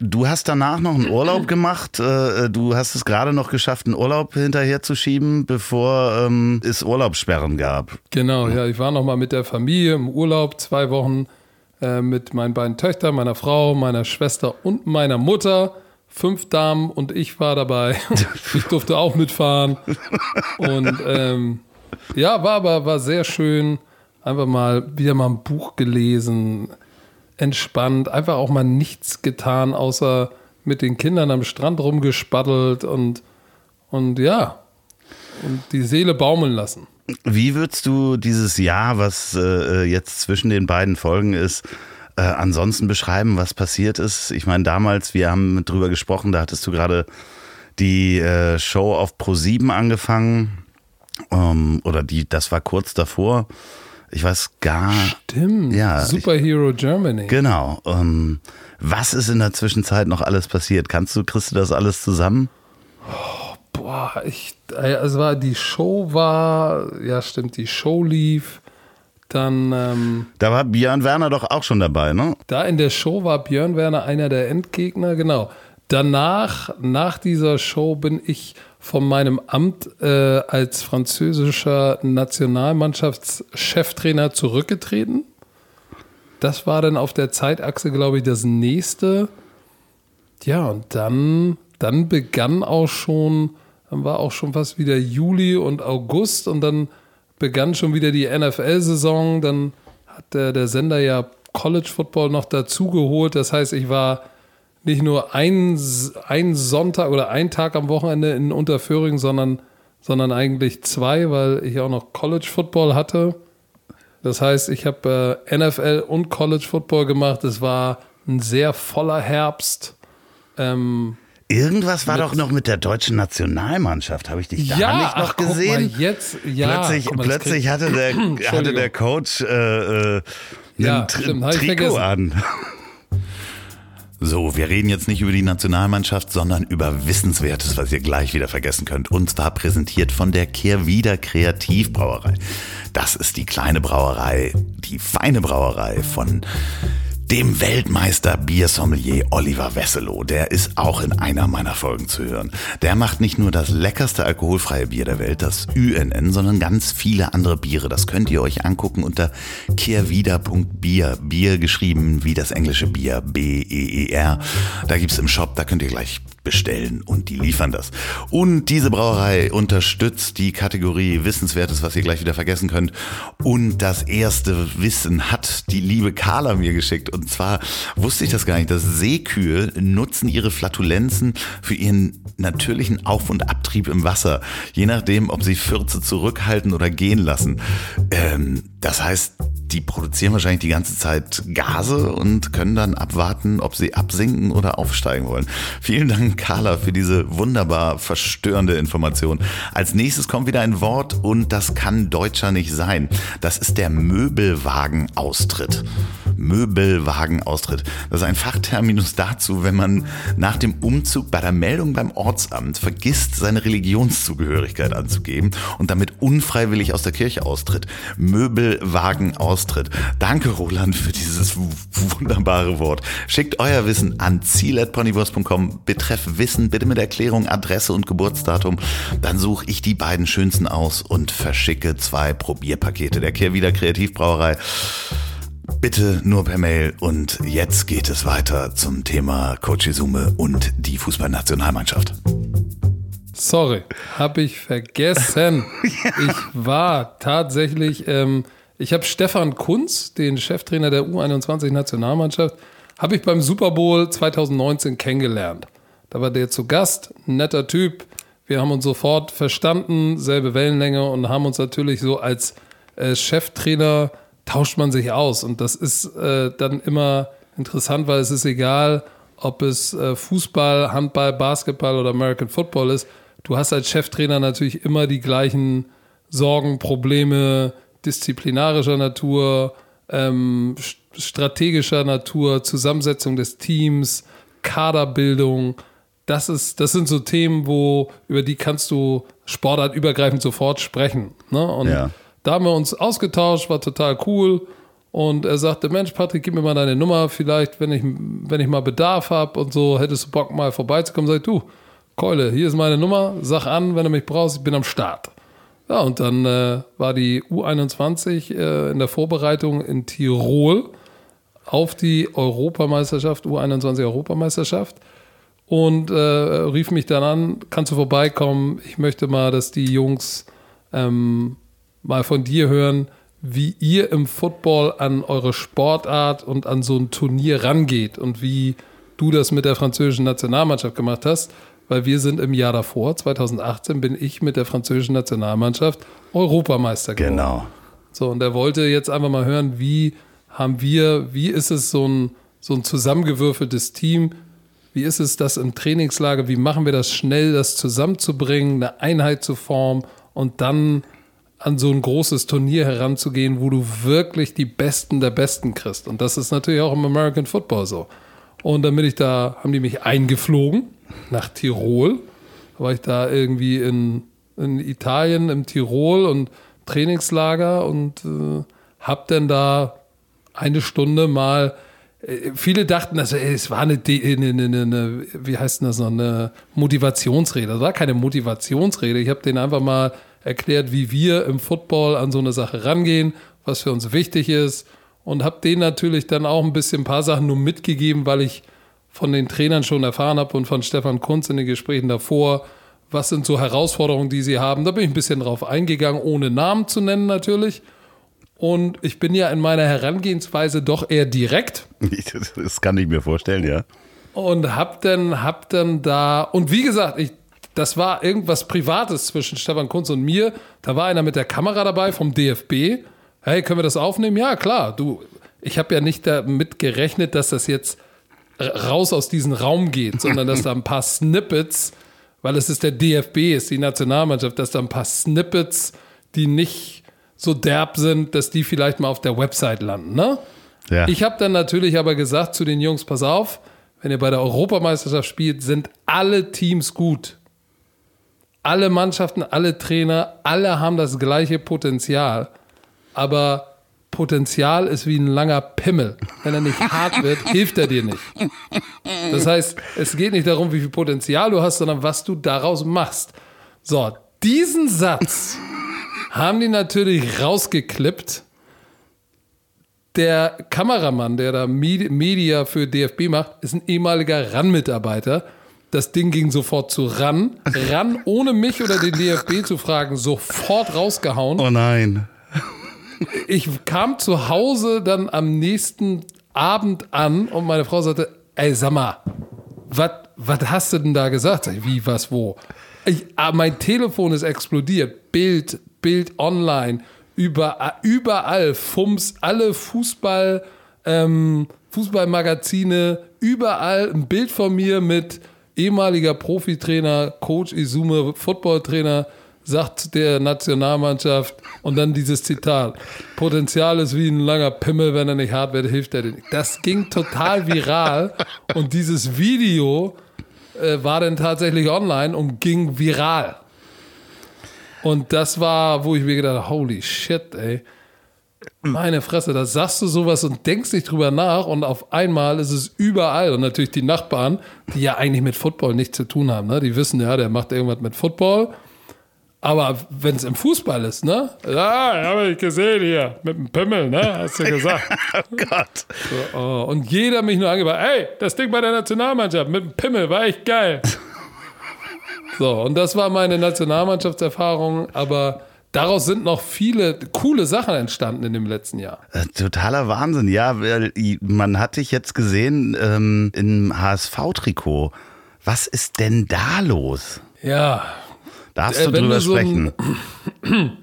Du hast danach noch einen Urlaub gemacht. Äh, du hast es gerade noch geschafft, einen Urlaub hinterherzuschieben, bevor ähm, es Urlaubssperren gab. Genau, ja. Ich war noch mal mit der Familie im Urlaub, zwei Wochen äh, mit meinen beiden Töchtern, meiner Frau, meiner Schwester und meiner Mutter fünf Damen und ich war dabei. ich durfte auch mitfahren. Und ähm, ja, war aber war sehr schön. Einfach mal wieder mal ein Buch gelesen, entspannt, einfach auch mal nichts getan, außer mit den Kindern am Strand rumgespaddelt und, und ja, und die Seele baumeln lassen. Wie würdest du dieses Jahr, was äh, jetzt zwischen den beiden Folgen ist, äh, ansonsten beschreiben, was passiert ist? Ich meine, damals, wir haben drüber gesprochen, da hattest du gerade die äh, Show auf Pro7 angefangen. Ähm, oder die, das war kurz davor. Ich weiß gar. Stimmt. Ja. Superhero ich, Germany. Genau. Ähm, was ist in der Zwischenzeit noch alles passiert? Kannst du, kriegst du das alles zusammen? Oh, boah, ich, also war, die Show war, ja stimmt, die Show lief. Dann. Ähm, da war Björn Werner doch auch schon dabei, ne? Da in der Show war Björn Werner einer der Endgegner, genau. Danach, nach dieser Show, bin ich von meinem Amt äh, als französischer Nationalmannschaftscheftrainer zurückgetreten. Das war dann auf der Zeitachse, glaube ich, das nächste. Ja, und dann, dann begann auch schon, dann war auch schon fast wieder Juli und August und dann begann schon wieder die NFL-Saison. Dann hat der, der Sender ja College Football noch dazugeholt. Das heißt, ich war nicht nur ein, ein Sonntag oder ein Tag am Wochenende in Unterföhring, sondern, sondern eigentlich zwei, weil ich auch noch College Football hatte. Das heißt, ich habe äh, NFL und College Football gemacht. Es war ein sehr voller Herbst. Ähm, Irgendwas war doch noch mit der deutschen Nationalmannschaft. Habe ich dich da ja, nicht noch ach, gesehen? Mal, jetzt, ja, plötzlich mal, plötzlich hatte, der, hatte der Coach äh, äh, ja, Tri Trikot an. So, wir reden jetzt nicht über die Nationalmannschaft, sondern über Wissenswertes, was ihr gleich wieder vergessen könnt. Und zwar präsentiert von der Kehrwieder Kreativbrauerei. Das ist die kleine Brauerei, die feine Brauerei von dem Weltmeister Biersommelier Oliver Wesselow. Der ist auch in einer meiner Folgen zu hören. Der macht nicht nur das leckerste alkoholfreie Bier der Welt, das UNN, sondern ganz viele andere Biere. Das könnt ihr euch angucken unter kehrwieder.bier. Bier geschrieben wie das englische Bier, B-E-E-R. Da gibt's im Shop, da könnt ihr gleich bestellen und die liefern das. Und diese Brauerei unterstützt die Kategorie Wissenswertes, was ihr gleich wieder vergessen könnt. Und das erste Wissen hat die liebe Carla mir geschickt. Und zwar wusste ich das gar nicht, dass Seekühe nutzen ihre Flatulenzen für ihren natürlichen Auf- und Abtrieb im Wasser. Je nachdem, ob sie Fürze zurückhalten oder gehen lassen. Ähm, das heißt, die produzieren wahrscheinlich die ganze Zeit Gase und können dann abwarten, ob sie absinken oder aufsteigen wollen. Vielen Dank, Carla, für diese wunderbar verstörende Information. Als nächstes kommt wieder ein Wort und das kann deutscher nicht sein. Das ist der Möbelwagenaustritt. Möbelwagenaustritt. Das ist ein Fachterminus dazu, wenn man nach dem Umzug bei der Meldung beim Ortsamt vergisst, seine Religionszugehörigkeit anzugeben und damit unfreiwillig aus der Kirche austritt. Möbelwagenaustritt. Danke, Roland, für dieses wunderbare Wort. Schickt euer Wissen an ziel.ponywurst.com. Betreff Wissen bitte mit Erklärung, Adresse und Geburtsdatum. Dann suche ich die beiden schönsten aus und verschicke zwei Probierpakete der Kehrwieder Kreativbrauerei. Bitte nur per Mail. Und jetzt geht es weiter zum Thema Coach Izume und die Fußballnationalmannschaft. Sorry, habe ich vergessen. Ich war tatsächlich, ähm, ich habe Stefan Kunz, den Cheftrainer der U21-Nationalmannschaft, habe ich beim Super Bowl 2019 kennengelernt. Da war der zu Gast, netter Typ. Wir haben uns sofort verstanden, selbe Wellenlänge und haben uns natürlich so als äh, Cheftrainer tauscht man sich aus. Und das ist äh, dann immer interessant, weil es ist egal, ob es äh, Fußball, Handball, Basketball oder American Football ist. Du hast als Cheftrainer natürlich immer die gleichen Sorgen, Probleme disziplinarischer Natur, ähm, strategischer Natur, Zusammensetzung des Teams, Kaderbildung. Das, ist, das sind so Themen, wo, über die kannst du sportartübergreifend sofort sprechen. Ne? Und Ja. Da haben wir uns ausgetauscht, war total cool. Und er sagte, Mensch, Patrick, gib mir mal deine Nummer, vielleicht, wenn ich, wenn ich mal Bedarf habe und so, hättest du Bock mal vorbeizukommen. Sag ich, du, Keule, hier ist meine Nummer, sag an, wenn du mich brauchst, ich bin am Start. Ja, und dann äh, war die U21 äh, in der Vorbereitung in Tirol auf die Europameisterschaft, U21-Europameisterschaft und äh, rief mich dann an, kannst du vorbeikommen? Ich möchte mal, dass die Jungs ähm, mal von dir hören, wie ihr im Football an eure Sportart und an so ein Turnier rangeht und wie du das mit der französischen Nationalmannschaft gemacht hast, weil wir sind im Jahr davor, 2018, bin ich mit der französischen Nationalmannschaft Europameister geworden. Genau. So, und er wollte jetzt einfach mal hören, wie haben wir, wie ist es so ein, so ein zusammengewürfeltes Team? Wie ist es das im Trainingslager? Wie machen wir das schnell, das zusammenzubringen, eine Einheit zu formen und dann an so ein großes Turnier heranzugehen, wo du wirklich die Besten der Besten kriegst? Und das ist natürlich auch im American Football so. Und dann bin ich da, haben die mich eingeflogen nach Tirol. Da war ich da irgendwie in, in Italien, im Tirol und Trainingslager und äh, hab dann da eine Stunde mal. äh, Viele dachten, also, ey, es war eine, eine, eine, eine, wie heißt denn das noch, eine Motivationsrede. Das war keine Motivationsrede. Ich habe denen einfach mal erklärt, wie wir im Football an so eine Sache rangehen, was für uns wichtig ist und habe denen natürlich dann auch ein bisschen ein paar Sachen nur mitgegeben, weil ich von den Trainern schon erfahren habe und von Stefan Kunz in den Gesprächen davor, was sind so Herausforderungen, die sie haben. Da bin ich ein bisschen drauf eingegangen, ohne Namen zu nennen natürlich. Und ich bin ja in meiner Herangehensweise doch eher direkt Das, das kann ich mir vorstellen, ja. und hab dann, hab dann da, und wie gesagt, ich, das war irgendwas Privates zwischen Stefan Kunz und mir. Da war einer mit der Kamera dabei vom DFB. Hey, können wir das aufnehmen? Ja, klar. Du, ich habe ja nicht damit gerechnet, dass das jetzt raus aus diesem Raum geht, sondern dass da ein paar Snippets, weil es ist der DFB, ist die Nationalmannschaft, dass da ein paar Snippets, die nicht so derb sind, dass die vielleicht mal auf der Website landen, ne? Ja. Ich habe dann natürlich aber gesagt zu den Jungs, pass auf, wenn ihr bei der Europameisterschaft spielt, sind alle Teams gut. Alle Mannschaften, alle Trainer, alle haben das gleiche Potenzial. Aber Potenzial ist wie ein langer Pimmel. Wenn er nicht hart wird, hilft er dir nicht. Das heißt, es geht nicht darum, wie viel Potenzial du hast, sondern was du daraus machst. So, diesen Satz haben die natürlich rausgeklippt. Der Kameramann, der da Medi- Media für DFB macht, ist ein ehemaliger RAN-Mitarbeiter. Das Ding ging sofort zu ran. Ran, ohne mich oder den DFB zu fragen, sofort rausgehauen. Oh nein. Ich kam zu Hause dann am nächsten Abend an und meine Frau sagte, ey, sag mal, was hast du denn da gesagt? Sag ich, Wie, was, wo? Ich, ah, mein Telefon ist explodiert. Bild, Bild online. Überall, überall Fums, alle Fußball, ähm, Fußballmagazine, überall ein Bild von mir mit ehemaliger Profitrainer, Coach Izume, Footballtrainer, sagt der Nationalmannschaft und dann dieses Zitat: Potenzial ist wie ein langer Pimmel, wenn er nicht hart wird, hilft er dir nicht. Das ging total viral und dieses Video äh, war dann tatsächlich online und ging viral. Und das war, wo ich mir gedacht habe, holy shit, ey. Meine Fresse, da sagst du sowas und denkst nicht drüber nach und auf einmal ist es überall. Und natürlich die Nachbarn, die ja eigentlich mit Football nichts zu tun haben, ne? die wissen ja, der macht irgendwas mit Football. Aber wenn es im Fußball ist, ne? Ja, habe ich gesehen hier, mit dem Pimmel, ne? Hast du gesagt. Oh Gott. So, oh. Und jeder mich nur angebracht, ey, das Ding bei der Nationalmannschaft mit dem Pimmel war echt geil. so, und das war meine Nationalmannschaftserfahrung, aber daraus sind noch viele coole Sachen entstanden in dem letzten Jahr. Äh, Totaler Wahnsinn, ja. Man hat dich jetzt gesehen ähm, im HSV-Trikot. Was ist denn da los? Ja, Darfst Äh, du drüber du so sprechen?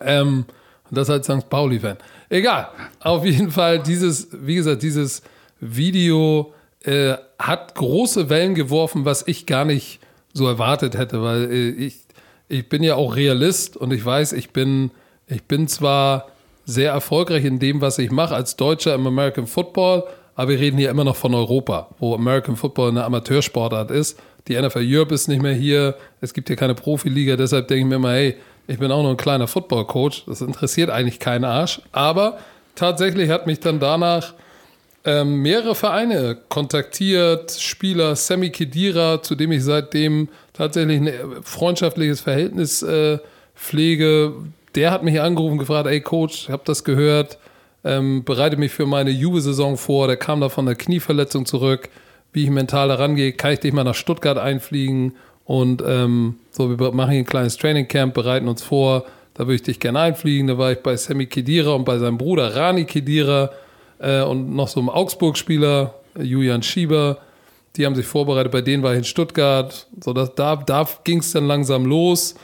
Ähm, das als St. Pauli-Fan. Egal. Auf jeden Fall, dieses, wie gesagt, dieses Video äh, hat große Wellen geworfen, was ich gar nicht so erwartet hätte, weil äh, ich, ich bin ja auch Realist und ich weiß, ich bin, ich bin zwar sehr erfolgreich in dem, was ich mache als Deutscher im American Football, aber wir reden hier immer noch von Europa, wo American Football eine Amateursportart ist. Die NFL Europe ist nicht mehr hier, es gibt hier keine Profiliga, deshalb denke ich mir immer, hey, ich bin auch nur ein kleiner Football-Coach, das interessiert eigentlich keinen Arsch. Aber tatsächlich hat mich dann danach ähm, mehrere Vereine kontaktiert, Spieler, Sammy Kedira, zu dem ich seitdem tatsächlich ein äh, freundschaftliches Verhältnis äh, pflege. Der hat mich angerufen, gefragt, ey Coach, ich habe das gehört, ähm, bereite mich für meine Juve-Saison vor. Der kam da von der Knieverletzung zurück, wie ich mental da rangehe. Kann ich dich mal nach Stuttgart einfliegen? Und ähm, so, wir machen hier ein kleines Trainingcamp, bereiten uns vor. Da würde ich dich gerne einfliegen. Da war ich bei Sammy Kedira und bei seinem Bruder Rani Kedira äh, und noch so einem Augsburg-Spieler, Julian Schieber. Die haben sich vorbereitet. Bei denen war ich in Stuttgart. So, das, da da ging es dann langsam los.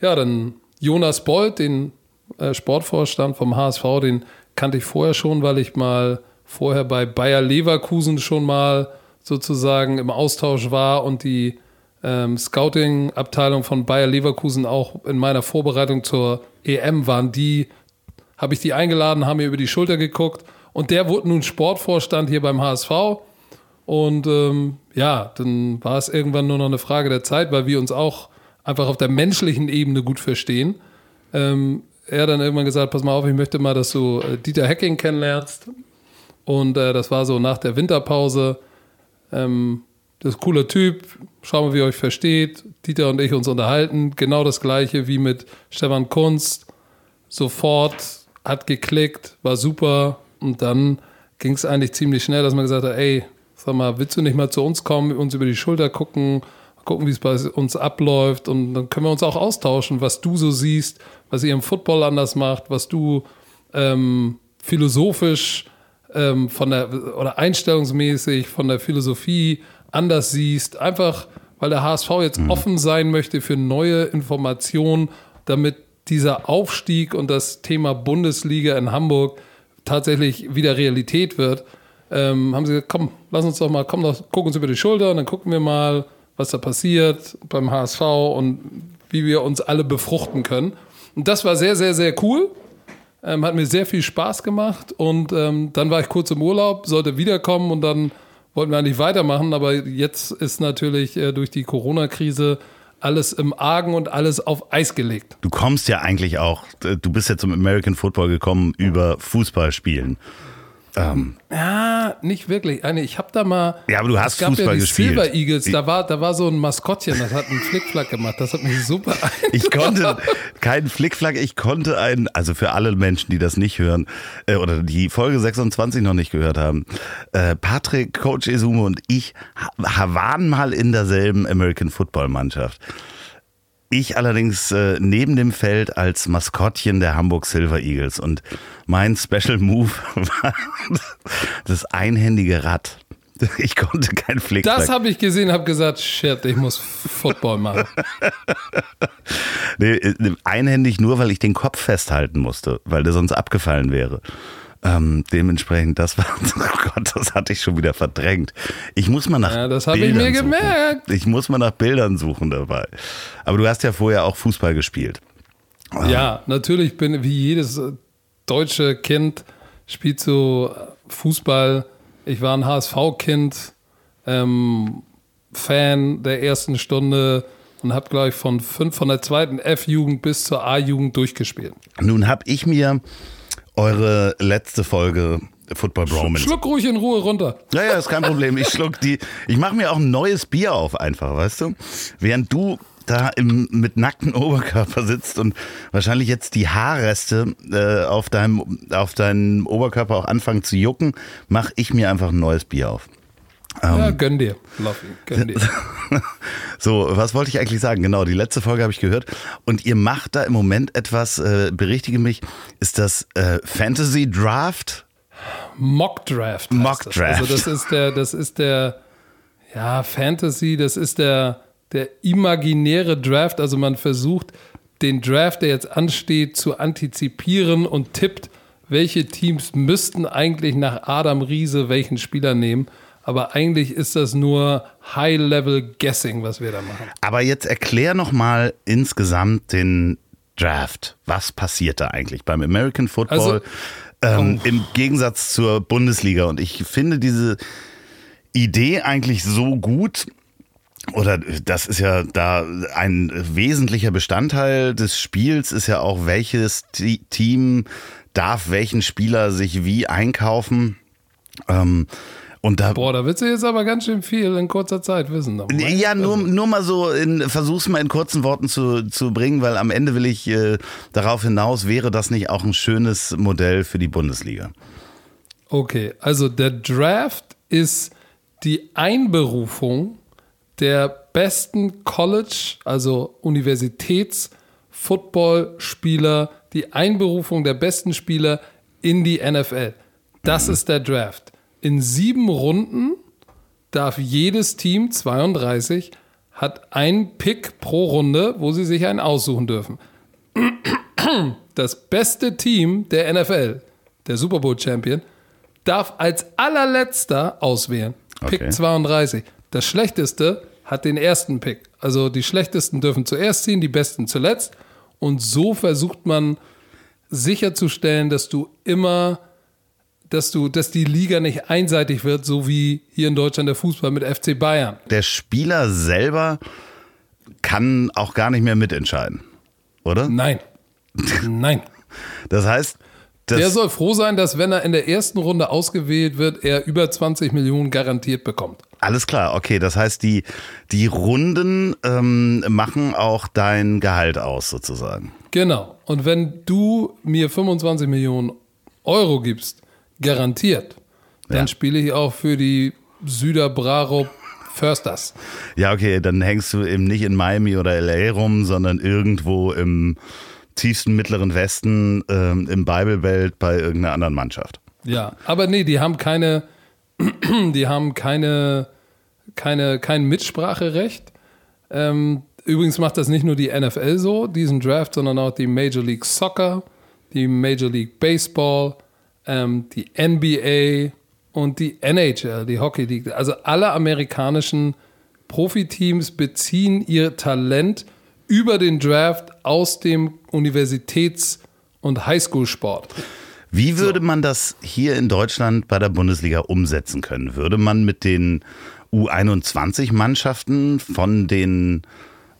Ja, dann Jonas Bolt, den äh, Sportvorstand vom HSV, den kannte ich vorher schon, weil ich mal vorher bei Bayer Leverkusen schon mal sozusagen im Austausch war und die ähm, Scouting-Abteilung von Bayer Leverkusen auch in meiner Vorbereitung zur EM waren. Die habe ich die eingeladen, haben mir über die Schulter geguckt und der wurde nun Sportvorstand hier beim HSV. Und ähm, ja, dann war es irgendwann nur noch eine Frage der Zeit, weil wir uns auch einfach auf der menschlichen Ebene gut verstehen. Ähm, er hat dann irgendwann gesagt, pass mal auf, ich möchte mal, dass du äh, Dieter Hecking kennenlernst. Und äh, das war so nach der Winterpause. Ähm, das ist ein cooler Typ, schauen wir, wie ihr euch versteht. Dieter und ich uns unterhalten. Genau das gleiche wie mit Stefan Kunst. Sofort hat geklickt, war super. Und dann ging es eigentlich ziemlich schnell, dass man gesagt hat, ey, sag mal, willst du nicht mal zu uns kommen, uns über die Schulter gucken, gucken, wie es bei uns abläuft und dann können wir uns auch austauschen, was du so siehst, was ihr im Football anders macht, was du ähm, philosophisch ähm, von der oder einstellungsmäßig von der Philosophie anders siehst. Einfach, weil der HSV jetzt offen sein möchte für neue Informationen, damit dieser Aufstieg und das Thema Bundesliga in Hamburg tatsächlich wieder Realität wird. Ähm, haben sie gesagt, komm, lass uns doch mal, komm doch, guck uns über die Schulter und dann gucken wir mal, was da passiert beim HSV und wie wir uns alle befruchten können. Und das war sehr, sehr, sehr cool. Ähm, hat mir sehr viel Spaß gemacht und ähm, dann war ich kurz im Urlaub, sollte wiederkommen und dann wollten wir eigentlich weitermachen, aber jetzt ist natürlich äh, durch die Corona-Krise alles im Argen und alles auf Eis gelegt. Du kommst ja eigentlich auch, du bist ja zum American Football gekommen über Fußballspielen. Ähm, Ja, nicht wirklich. Eine, ich habe da mal. Ja, aber du hast Fußball ja die gespielt. Silver Eagles, da war, da war so ein Maskottchen, das hat einen Flickflack gemacht. Das hat mich super Ich konnte keinen Flickflack, ich konnte einen, also für alle Menschen, die das nicht hören äh, oder die Folge 26 noch nicht gehört haben, äh, Patrick, Coach Esume und ich waren mal in derselben American Football Mannschaft. Ich allerdings äh, neben dem Feld als Maskottchen der Hamburg Silver Eagles und mein Special Move war das einhändige Rad. Ich konnte kein Flickflack. Das habe ich gesehen, habe gesagt, shit, ich muss Football machen. Nee, äh, einhändig nur, weil ich den Kopf festhalten musste, weil der sonst abgefallen wäre. Ähm, dementsprechend, das war, oh Gott, das hatte ich schon wieder verdrängt. Ich muss mal nach Ja, das habe ich Bildern mir suchen. gemerkt. Ich muss mal nach Bildern suchen dabei. Aber du hast ja vorher auch Fußball gespielt. Ja, natürlich bin wie jedes äh, deutsche Kind spielt so äh, Fußball. Ich war ein HSV-Kind, ähm, Fan der ersten Stunde und habe, glaube ich, von, fünf, von der zweiten F-Jugend bis zur A-Jugend durchgespielt. Nun habe ich mir eure letzte Folge Football Bromance Schluck ruhig in Ruhe runter. Ja, ja, ist kein Problem. Ich schluck die. Ich mache mir auch ein neues Bier auf, einfach, weißt du? Während du da im, mit nacktem Oberkörper sitzt und wahrscheinlich jetzt die Haarreste äh, auf, deinem, auf deinem Oberkörper auch anfangen zu jucken, mache ich mir einfach ein neues Bier auf. Ja, gönn dir, Luffy, gönn dir. So, was wollte ich eigentlich sagen? Genau, die letzte Folge habe ich gehört. Und ihr macht da im Moment etwas, äh, berichtige mich, ist das äh, Fantasy Draft? Mock Draft. Mock das. Draft. Also das ist der, das ist der, ja, Fantasy, das ist der, der imaginäre Draft. Also man versucht, den Draft, der jetzt ansteht, zu antizipieren und tippt, welche Teams müssten eigentlich nach Adam Riese welchen Spieler nehmen. Aber eigentlich ist das nur High-Level Guessing, was wir da machen. Aber jetzt erklär noch mal insgesamt den Draft. Was passiert da eigentlich beim American Football Also- ähm, im Gegensatz zur Bundesliga? Und ich finde diese Idee eigentlich so gut. Oder das ist ja da ein wesentlicher Bestandteil des Spiels, ist ja auch, welches Team darf welchen Spieler sich wie einkaufen. Ähm, und da Boah, da willst du jetzt aber ganz schön viel in kurzer Zeit wissen. Ja, nur, Also, nur mal so, in, versuch's mal in kurzen Worten zu, zu bringen, weil am Ende will ich äh, darauf hinaus, wäre das nicht auch ein schönes Modell für die Bundesliga? Okay, also der Draft ist die Einberufung der besten College, also Universitäts-Football-Spieler, die Einberufung der besten Spieler in die NFL. Das ist der Draft. In sieben Runden darf jedes Team, 32, hat einen Pick pro Runde, wo sie sich einen aussuchen dürfen. Das beste Team der NFL, der Super Bowl Champion, darf als allerletzter auswählen. Pick Okay. 32. Das schlechteste hat den ersten Pick. Also die schlechtesten dürfen zuerst ziehen, die besten zuletzt. Und so versucht man sicherzustellen, dass du immer, dass du, dass die Liga nicht einseitig wird, so wie hier in Deutschland der Fußball mit FC Bayern. Der Spieler selber kann auch gar nicht mehr mitentscheiden, oder? Nein. Nein. Das heißt, das, Der soll froh sein, dass wenn er in der ersten Runde ausgewählt wird, er über 20 Millionen garantiert bekommt. alles klar, okay. Das heißt, die, die Runden ähm, machen auch dein Gehalt aus, sozusagen. Genau. Und wenn du mir 25 Millionen Euro gibst, garantiert, dann Ja. spiele ich auch für die Süder Braro Försters. Ja, okay, dann hängst du eben nicht in Miami oder LA rum, sondern irgendwo im tiefsten mittleren Westen, ähm, im Bible Belt bei irgendeiner anderen Mannschaft. Ja, aber nee, die haben keine, die haben keine, keine, kein Mitspracherecht. Ähm, übrigens macht das nicht nur die NFL so, diesen Draft, sondern auch die Major League Soccer, die Major League Baseball, ähm, die NBA und die NHL, die Hockey League. Also alle amerikanischen Profiteams beziehen ihr Talent über den Draft aus dem Universitäts- und Highschool-Sport. Wie würde man das hier in Deutschland bei der Bundesliga umsetzen können? Würde man mit den U21-Mannschaften von den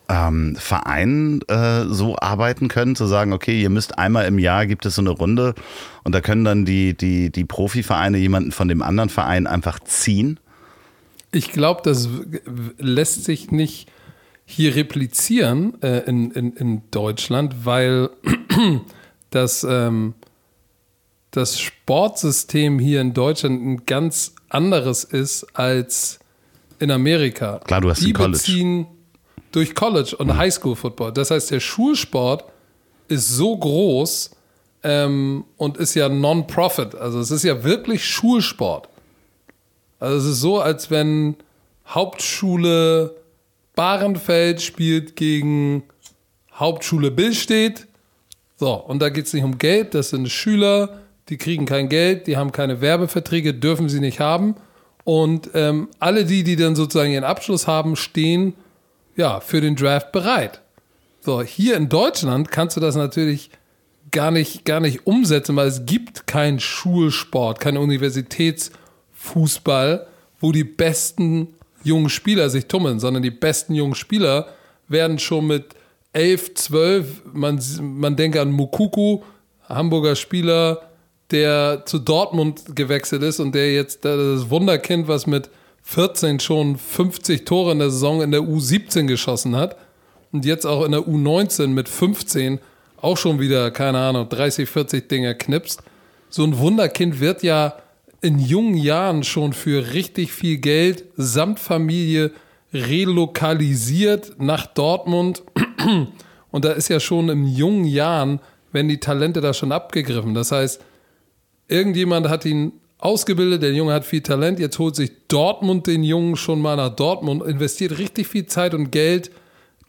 ähm, Vereinen äh, so arbeiten können, zu sagen, okay, ihr müsst einmal im Jahr gibt es so eine Runde und da können dann die, die, die Profivereine jemanden von dem anderen Verein einfach ziehen? Ich glaube, das lässt sich nicht hier replizieren äh, in, in, in Deutschland, weil das, ähm, das Sportsystem hier in Deutschland ein ganz anderes ist als in Amerika. Klar, du hast Die ein College. beziehen durch College und Highschool Football. Das heißt, der Schulsport ist so groß ähm, und ist ja Non-Profit. Also es ist ja wirklich Schulsport. Also es ist so, als wenn Hauptschule Bahrenfeld spielt gegen Hauptschule Billstedt. So, und da geht es nicht um Geld, das sind Schüler, die kriegen kein Geld, die haben keine Werbeverträge, dürfen sie nicht haben. Und ähm, alle die, die dann sozusagen ihren Abschluss haben, stehen ja für den Draft bereit. So, hier in Deutschland kannst du das natürlich gar nicht, gar nicht umsetzen, weil es gibt keinen Schulsport, keinen Universitätsfußball, wo die besten jungen Spieler sich tummeln, sondern die besten jungen Spieler werden schon mit 11, 12, man, man denke an Mukuku, Hamburger Spieler, der zu Dortmund gewechselt ist und der jetzt das Wunderkind, was mit 14 schon 50 Tore in der Saison in der U17 geschossen hat und jetzt auch in der U19 mit 15 auch schon wieder, keine Ahnung, 30, 40 Dinger knipst. So ein Wunderkind wird ja in jungen Jahren schon für richtig viel Geld samt Familie relokalisiert nach Dortmund. Und da ist ja schon in jungen Jahren, werden die Talente da schon abgegriffen. Das heißt, irgendjemand hat ihn ausgebildet, der Junge hat viel Talent, jetzt holt sich Dortmund den Jungen schon mal nach Dortmund, investiert richtig viel Zeit und Geld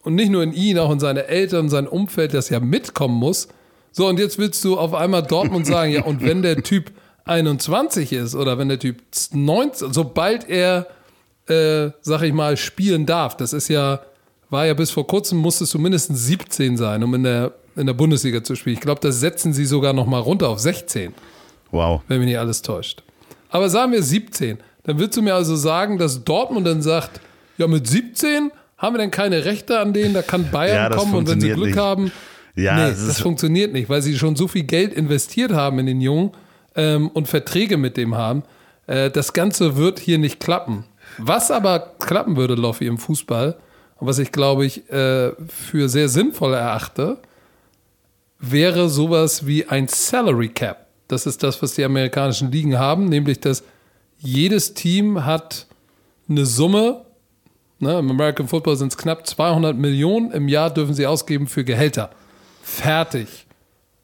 und nicht nur in ihn, auch in seine Eltern, sein Umfeld, das ja mitkommen muss. So, und jetzt willst du auf einmal Dortmund sagen, ja, und wenn der Typ 21 ist oder wenn der Typ 19, sobald er, äh, sag ich mal, spielen darf, das ist ja, war ja bis vor kurzem, musstest du mindestens 17 sein, um in der, in der Bundesliga zu spielen. Ich glaube, das setzen sie sogar noch mal runter auf 16 Wow. wenn mich nicht alles täuscht. Aber sagen wir 17. Dann willst du mir also sagen, dass Dortmund dann sagt, ja, mit 17 haben wir denn keine Rechte an denen, da kann Bayern Ja, das kommen und wenn sie Glück nicht. haben. Ja, nee, ist- das funktioniert nicht, weil sie schon so viel Geld investiert haben in den Jungen ähm, und Verträge mit dem haben. Äh, das Ganze wird hier nicht klappen. Was aber klappen würde, Loffi, im Fußball, und was ich glaube ich äh, für sehr sinnvoll erachte, wäre sowas wie ein Salary Cap. Das ist das, was die amerikanischen Ligen haben, nämlich dass jedes Team hat eine Summe, ne, im American Football sind es knapp 200 Millionen im Jahr dürfen sie ausgeben für Gehälter. Fertig.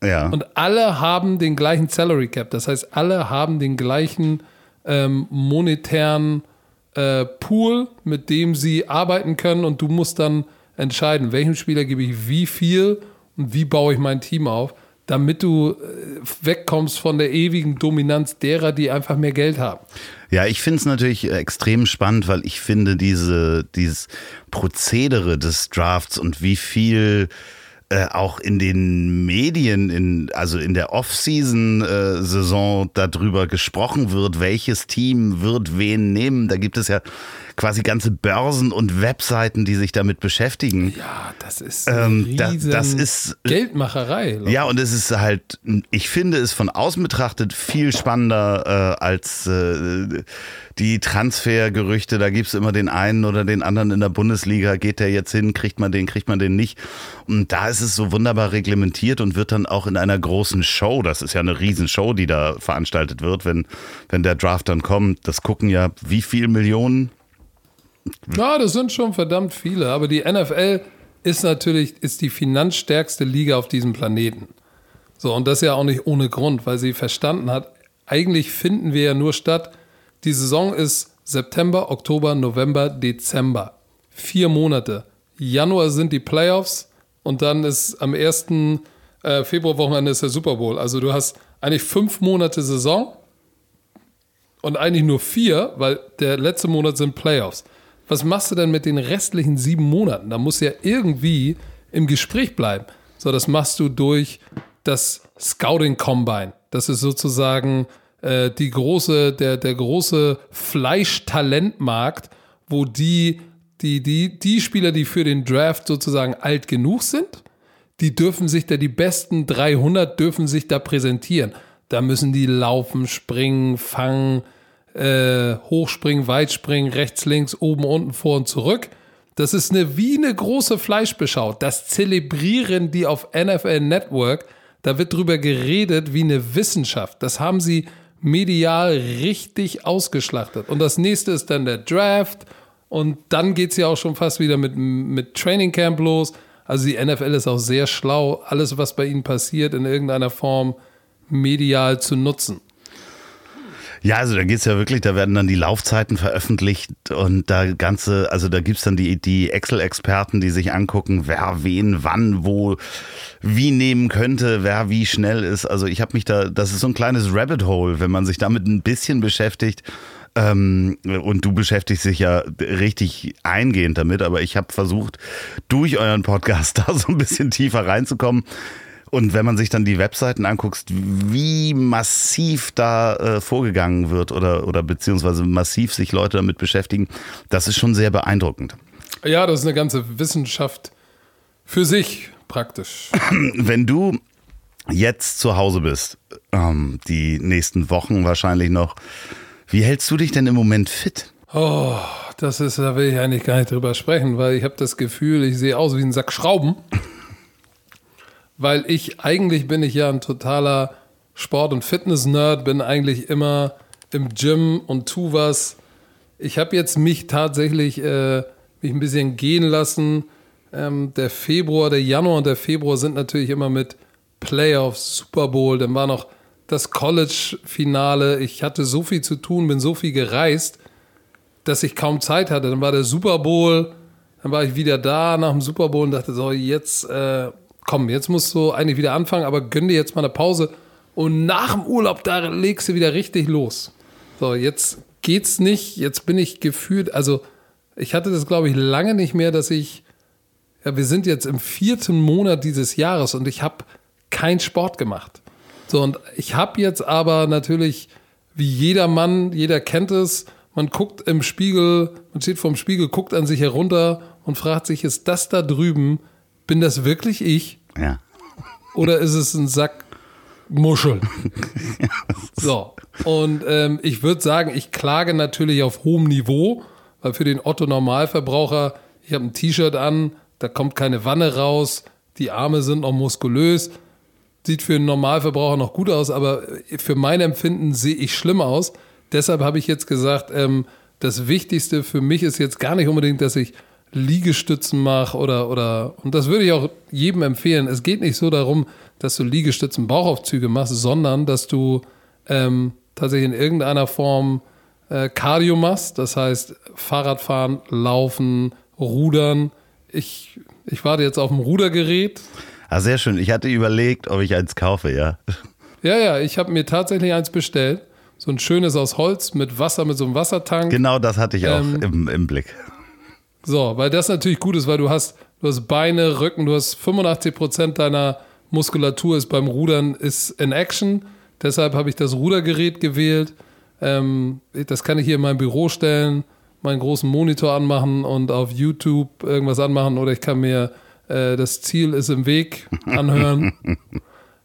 Ja. Und alle haben den gleichen Salary Cap. Das heißt, alle haben den gleichen ähm, monetären äh, Pool, mit dem sie arbeiten können. Und du musst dann entscheiden, welchem Spieler gebe ich wie viel und wie baue ich mein Team auf, damit du äh, wegkommst von der ewigen Dominanz derer, die einfach mehr Geld haben. Ja, ich finde es natürlich äh, extrem spannend, weil ich finde diese, dieses Prozedere des Drafts und wie viel äh, auch in den Medien, in, also in der Off-Season-Saison darüber gesprochen wird, welches Team wird wen nehmen. Da gibt es ja quasi ganze Börsen und Webseiten, die sich damit beschäftigen. Ja, das ist Ähm, da- das ist- Geldmacherei. Leute. Ja, und es ist halt, ich finde es von außen betrachtet viel spannender äh, als äh, die Transfergerüchte. Da gibt's immer den einen oder den anderen in der Bundesliga. Geht der jetzt hin, kriegt man den, kriegt man den nicht. Und da ist es so wunderbar reglementiert und wird dann auch in einer großen Show, das ist ja eine Riesenshow, die da veranstaltet wird, wenn, wenn der Draft dann kommt. Das gucken ja wie viel Millionen? Ja, das sind schon verdammt viele. Aber die NFL ist natürlich ist die finanzstärkste Liga auf diesem Planeten. So, und das ja auch nicht ohne Grund, weil sie verstanden hat, eigentlich finden wir ja nur statt. Die Saison ist September, Oktober, November, Dezember. Vier Monate. Januar sind die Playoffs und dann ist am 1. Äh, Februarwochenende ist der Super Bowl. Also du hast eigentlich fünf Monate Saison und eigentlich nur vier, weil der letzte Monat sind Playoffs. Was machst du denn mit den restlichen sieben Monaten? Da musst du ja irgendwie im Gespräch bleiben. So, das machst du durch das Scouting Combine. Das ist sozusagen äh, die große, der, der große Fleischtalentmarkt, wo die die, die, die Spieler, die für den Draft sozusagen alt genug sind, die dürfen sich da, die besten 300 dürfen sich da präsentieren. Da müssen die laufen, springen, fangen, äh, hochspringen, weitspringen, rechts, links, oben, unten, vor und zurück. Das ist eine, wie eine große Fleischbeschau. Das zelebrieren die auf NFL Network. Da wird drüber geredet wie eine Wissenschaft. Das haben sie medial richtig ausgeschlachtet. Und das nächste ist dann der Draft. Und dann geht es ja auch schon fast wieder mit, mit Training Camp los. Also die NFL ist auch sehr schlau, alles, was bei ihnen passiert, in irgendeiner Form medial zu nutzen. Ja, also da geht's ja wirklich, da werden dann die Laufzeiten veröffentlicht und da ganze, also da gibt's dann die, die Excel-Experten, die sich angucken, wer wen, wann, wo, wie nehmen könnte, wer wie schnell ist. Also ich habe mich da, das ist so ein kleines Rabbit Hole, wenn man sich damit ein bisschen beschäftigt. Ähm, und du beschäftigst dich ja richtig eingehend damit, aber ich habe versucht, durch euren Podcast da so ein bisschen tiefer reinzukommen. Und wenn man sich dann die Webseiten anguckt, wie massiv da äh, vorgegangen wird oder, oder beziehungsweise massiv sich Leute damit beschäftigen, das ist schon sehr beeindruckend. Ja, das ist eine ganze Wissenschaft für sich praktisch. Wenn du jetzt zu Hause bist, ähm, die nächsten Wochen wahrscheinlich noch, wie hältst du dich denn im Moment fit? Oh, das ist, da will ich eigentlich gar nicht drüber sprechen, weil ich habe das Gefühl, ich sehe aus wie ein Sack Schrauben weil ich eigentlich bin ich ja ein totaler Sport- und Fitness-Nerd, bin eigentlich immer im Gym und tu was. Ich habe jetzt mich tatsächlich äh, mich ein bisschen gehen lassen. Ähm, der Februar, der Januar und der Februar sind natürlich immer mit Playoffs, Super Bowl, dann war noch das College-Finale. Ich hatte so viel zu tun, bin so viel gereist, dass ich kaum Zeit hatte. Dann war der Super Bowl, dann war ich wieder da nach dem Super Bowl und dachte so, jetzt äh, komm, jetzt musst du eigentlich wieder anfangen, aber gönn dir jetzt mal eine Pause. Und nach dem Urlaub, da legst du wieder richtig los. So, jetzt geht's nicht. Jetzt bin ich gefühlt, also ich hatte das, glaube ich, lange nicht mehr, dass ich, ja, wir sind jetzt im vierten Monat dieses Jahres und ich habe keinen Sport gemacht. So, und ich habe jetzt aber natürlich, wie jeder Mann, jeder kennt es, man guckt im Spiegel, man steht vorm Spiegel, guckt an sich herunter und fragt sich, ist das da drüben bin das wirklich ich? Ja. Oder ist es ein Sack Muscheln? so. Und ähm, ich würde sagen, ich klage natürlich auf hohem Niveau, weil für den Otto Normalverbraucher, ich habe ein T-Shirt an, da kommt keine Wanne raus, die Arme sind noch muskulös, sieht für einen Normalverbraucher noch gut aus, aber für mein Empfinden sehe ich schlimm aus. Deshalb habe ich jetzt gesagt, ähm, das Wichtigste für mich ist jetzt gar nicht unbedingt, dass ich Liegestützen mache oder, oder, und das würde ich auch jedem empfehlen. Es geht nicht so darum, dass du Liegestützen Bauchaufzüge machst, sondern dass du ähm, tatsächlich in irgendeiner Form äh, Cardio machst, das heißt Fahrradfahren, Laufen, Rudern. Ich, ich warte jetzt auf dem Rudergerät. Ah, sehr schön. Ich hatte überlegt, ob ich eins kaufe, ja. Ja, ja, ich habe mir tatsächlich eins bestellt. So ein schönes aus Holz mit Wasser, mit so einem Wassertank. Genau das hatte ich ähm, auch im, im Blick. So, weil das natürlich gut ist, weil du hast, du hast Beine, Rücken, du hast 85 Prozent deiner Muskulatur ist beim Rudern ist in Action. Deshalb habe ich das Rudergerät gewählt. Ähm, das kann ich hier in mein Büro stellen, meinen großen Monitor anmachen und auf YouTube irgendwas anmachen oder ich kann mir äh, das Ziel ist im Weg anhören.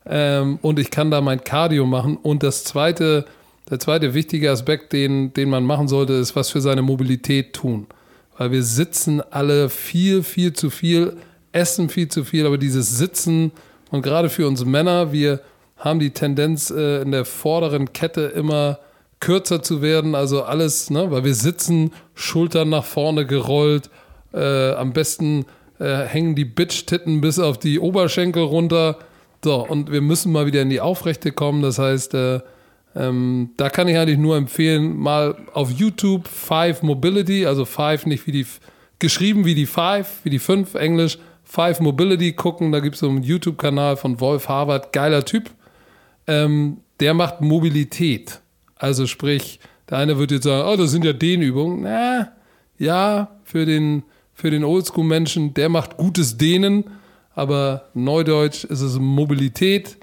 ähm, und ich kann da mein Cardio machen. Und das zweite, der zweite wichtige Aspekt, den, den man machen sollte, ist was für seine Mobilität tun weil wir sitzen alle viel, viel zu viel, essen viel zu viel, aber dieses Sitzen und gerade für uns Männer, wir haben die Tendenz äh, in der vorderen Kette immer kürzer zu werden, also alles, ne, weil wir sitzen, Schultern nach vorne gerollt, äh, am besten äh, hängen die Bitch-Titten bis auf die Oberschenkel runter. So, und wir müssen mal wieder in die Aufrechte kommen, das heißt, äh, ähm, da kann ich eigentlich nur empfehlen, mal auf YouTube Five Mobility, also Five nicht wie die, geschrieben wie die Five, wie die Fünf, Englisch, Five Mobility gucken. Da gibt es so einen YouTube-Kanal von Wolf Harvard, geiler Typ. Ähm, der macht Mobilität. Also sprich, der eine wird jetzt sagen, oh, das sind ja Dehnübungen. Na, ja, für den, für den Oldschool-Menschen, der macht gutes Dehnen, aber Neudeutsch ist es Mobilität.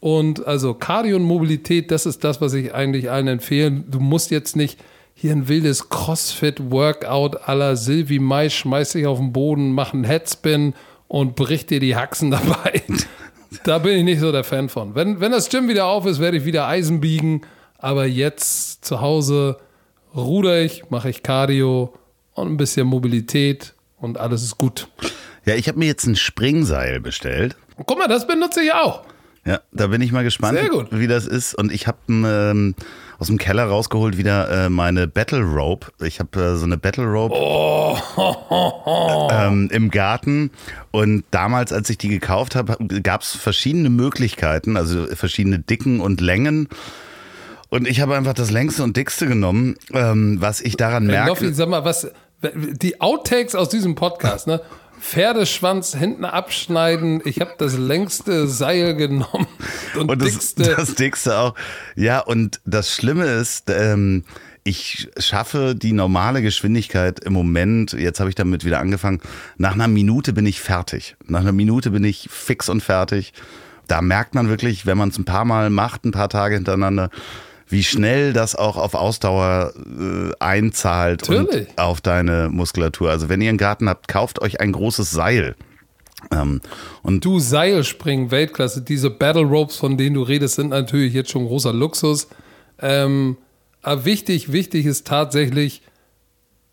Und also Cardio und Mobilität, das ist das, was ich eigentlich allen empfehle. Du musst jetzt nicht hier ein wildes Crossfit-Workout la Sylvie Mai, schmeiß dich auf den Boden, mach einen Headspin und brich dir die Haxen dabei. da bin ich nicht so der Fan von. Wenn, wenn das Gym wieder auf ist, werde ich wieder Eisen biegen. Aber jetzt zu Hause ruder ich, mache ich Cardio und ein bisschen Mobilität und alles ist gut. Ja, ich habe mir jetzt ein Springseil bestellt. Guck mal, das benutze ich auch. Ja, da bin ich mal gespannt, wie das ist. Und ich habe ähm, aus dem Keller rausgeholt wieder äh, meine Battle Rope. Ich habe äh, so eine Battle Rope ähm, im Garten. Und damals, als ich die gekauft habe, gab es verschiedene Möglichkeiten, also verschiedene Dicken und Längen. Und ich habe einfach das längste und dickste genommen, ähm, was ich daran Hey, merke. Loffi, sag mal, was, die Outtakes aus diesem Podcast, ne? Pferdeschwanz hinten abschneiden. Ich habe das längste Seil genommen und, Und das, dickste. das dickste auch. Ja, und das Schlimme ist, ähm, ich schaffe die normale Geschwindigkeit im Moment, jetzt habe ich damit wieder angefangen, nach einer Minute bin ich fertig. Nach einer Minute bin ich fix und fertig. Da merkt man wirklich, wenn man es ein paar Mal macht, ein paar Tage hintereinander, wie schnell das auch auf Ausdauer äh, einzahlt Natürlich. und auf deine Muskulatur. Also wenn ihr einen Garten habt, kauft euch ein großes Seil. Ähm, und Du Seilspringen, Weltklasse. Diese Battle Ropes, von denen du redest, sind natürlich jetzt schon großer Luxus. Ähm, aber wichtig, wichtig ist tatsächlich,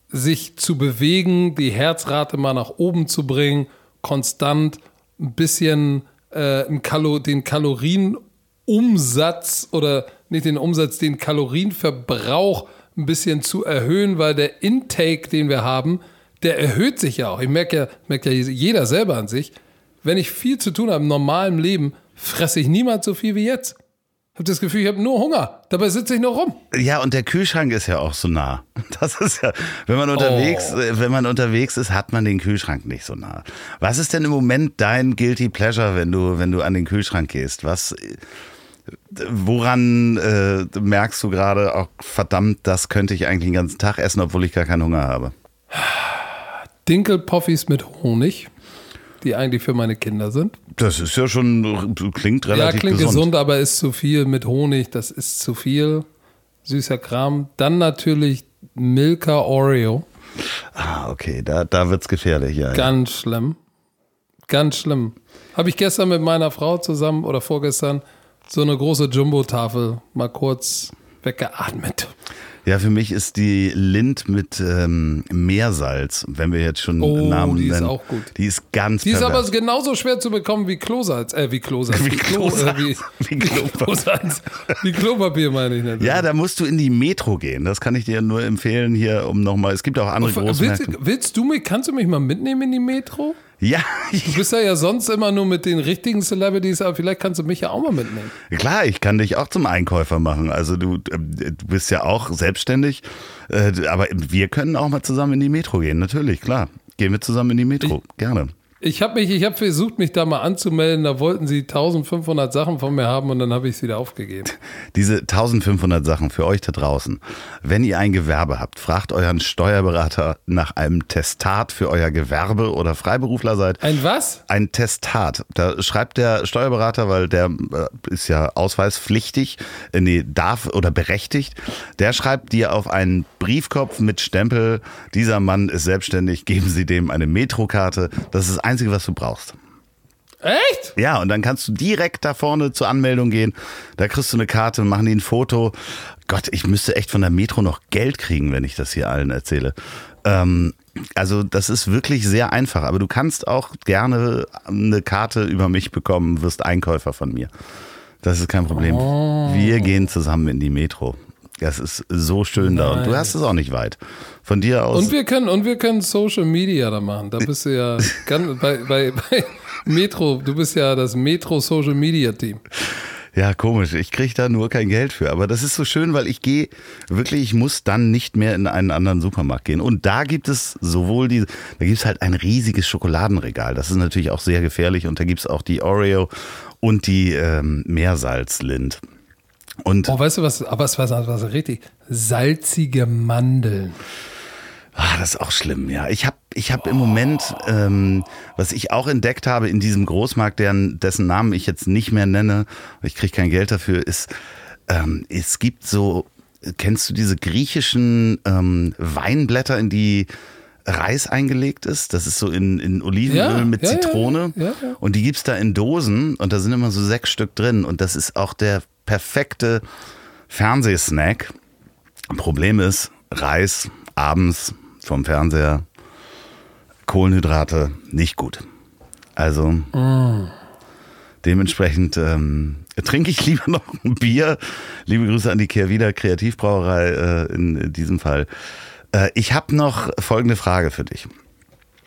sich zu bewegen, die Herzrate mal nach oben zu bringen, konstant ein bisschen äh, den Kalorienumsatz oder nicht den Umsatz, den Kalorienverbrauch ein bisschen zu erhöhen, weil der Intake, den wir haben, der erhöht sich ja auch. Ich merke ja, merke ja jeder selber an sich. Wenn ich viel zu tun habe im normalen Leben, fresse ich niemals so viel wie jetzt. Ich habe das Gefühl, ich habe nur Hunger. Dabei sitze ich nur rum. Ja, und der Kühlschrank ist ja auch so nah. Das ist ja, wenn man unterwegs, Oh. äh, wenn man unterwegs ist, hat man den Kühlschrank nicht so nah. Was ist denn im Moment dein guilty pleasure, wenn du, wenn du an den Kühlschrank gehst? Was, woran äh, merkst du gerade, auch verdammt, das könnte ich eigentlich den ganzen Tag essen, obwohl ich gar keinen Hunger habe? Dinkelpoffis mit Honig, die eigentlich für meine Kinder sind. Das ist ja schon, klingt relativ ja, klingt gesund. gesund. aber ist zu viel mit Honig. Das ist zu viel. Süßer Kram. Dann natürlich Milka Oreo. Ah, okay, da, da wird's gefährlich, ja. ja. Ganz schlimm. Ganz schlimm. Habe ich gestern mit meiner Frau zusammen oder vorgestern so eine große Jumbo-Tafel mal kurz weggeatmet. Ja, für mich ist die Lind mit ähm, Meersalz, wenn wir jetzt schon Oh, Namen die ist nennen. auch gut. Die ist ganz Die ist aber pervers. genauso schwer zu bekommen wie Klosalz. Äh, wie Klosalz. Wie Klo, Klosalz. Äh, wie, Wie Klopapier. Klosalz. Wie Klopapier meine ich natürlich. Ja, da musst du in die Metro gehen. Das kann ich dir nur empfehlen hier, um nochmal. Es gibt auch andere willst, Großmärkte. willst du mich, kannst du mich mal mitnehmen in die Metro? Ja, Du bist ja, ja sonst immer nur mit den richtigen Celebrities, aber vielleicht kannst du mich ja auch mal mitnehmen. klar, ich kann dich auch zum Einkäufer machen. Also du, ähm, du bist ja auch selbstständig. Äh, Aber wir können auch mal zusammen in die Metro gehen. Natürlich, klar. Gehen wir zusammen in die Metro. Gerne. Ich habe mich, ich habe versucht, mich da mal anzumelden. Da wollten sie 1500 Sachen von mir haben und dann habe ich es wieder aufgegeben. Diese 1500 Sachen für euch da draußen. Wenn ihr ein Gewerbe habt, fragt euren Steuerberater nach einem Testat für euer Gewerbe oder Freiberufler seid. Ein was? Ein Testat. Da schreibt der Steuerberater, weil der äh, ist ja ausweispflichtig, äh, nee, darf oder berechtigt. Der schreibt dir auf einen Briefkopf mit Stempel, dieser Mann ist selbstständig, geben Sie dem eine Metrokarte. Das ist das Einzige, was du brauchst. Echt? Ja, und dann kannst du direkt da vorne zur Anmeldung gehen. Da kriegst du eine Karte machen die ein Foto. Gott, ich müsste echt von der Metro noch Geld kriegen, wenn ich das hier allen erzähle. Ähm, also das ist wirklich sehr einfach. Aber du kannst auch gerne eine Karte über mich bekommen, wirst Einkäufer von mir. Das ist kein Problem. Wir gehen zusammen in die Metro. Das ist so schön da. Und du hast es auch nicht weit. Von dir aus. Und wir können, und wir können Social Media da machen. Da bist du ja ganz, bei, bei, bei Metro, du bist ja das Metro Social Media Team. Ja, komisch. Ich kriege da nur kein Geld für. Aber das ist so schön, weil ich gehe wirklich, ich muss dann nicht mehr in einen anderen Supermarkt gehen. Und da gibt es sowohl die, da gibt es halt ein riesiges Schokoladenregal. Das ist natürlich auch sehr gefährlich. Und da gibt es auch die Oreo und die ähm, Meersalzlind. Und Oh, weißt du was, aber was, was, was richtig? Salzige Mandeln. Ah, das ist auch schlimm, ja. Ich habe ich hab im Moment, ähm, was ich auch entdeckt habe in diesem Großmarkt, deren, dessen Namen ich jetzt nicht mehr nenne, weil ich kriege kein Geld dafür, ist, ähm, es gibt so kennst du diese griechischen ähm, Weinblätter, in die Reis eingelegt ist? Das ist so in, in Olivenöl Ja, mit ja, Zitrone. ja, ja. Und die gibt's da in Dosen und da sind immer so sechs Stück drin. Und das ist auch der perfekte Fernsehsnack. Problem ist, Reis abends vom Fernseher, Kohlenhydrate nicht gut. Also dementsprechend ähm, trinke ich lieber noch ein Bier. Liebe Grüße an die Kehrwieder Kreativbrauerei äh, in diesem Fall. Äh, ich habe noch folgende Frage für dich.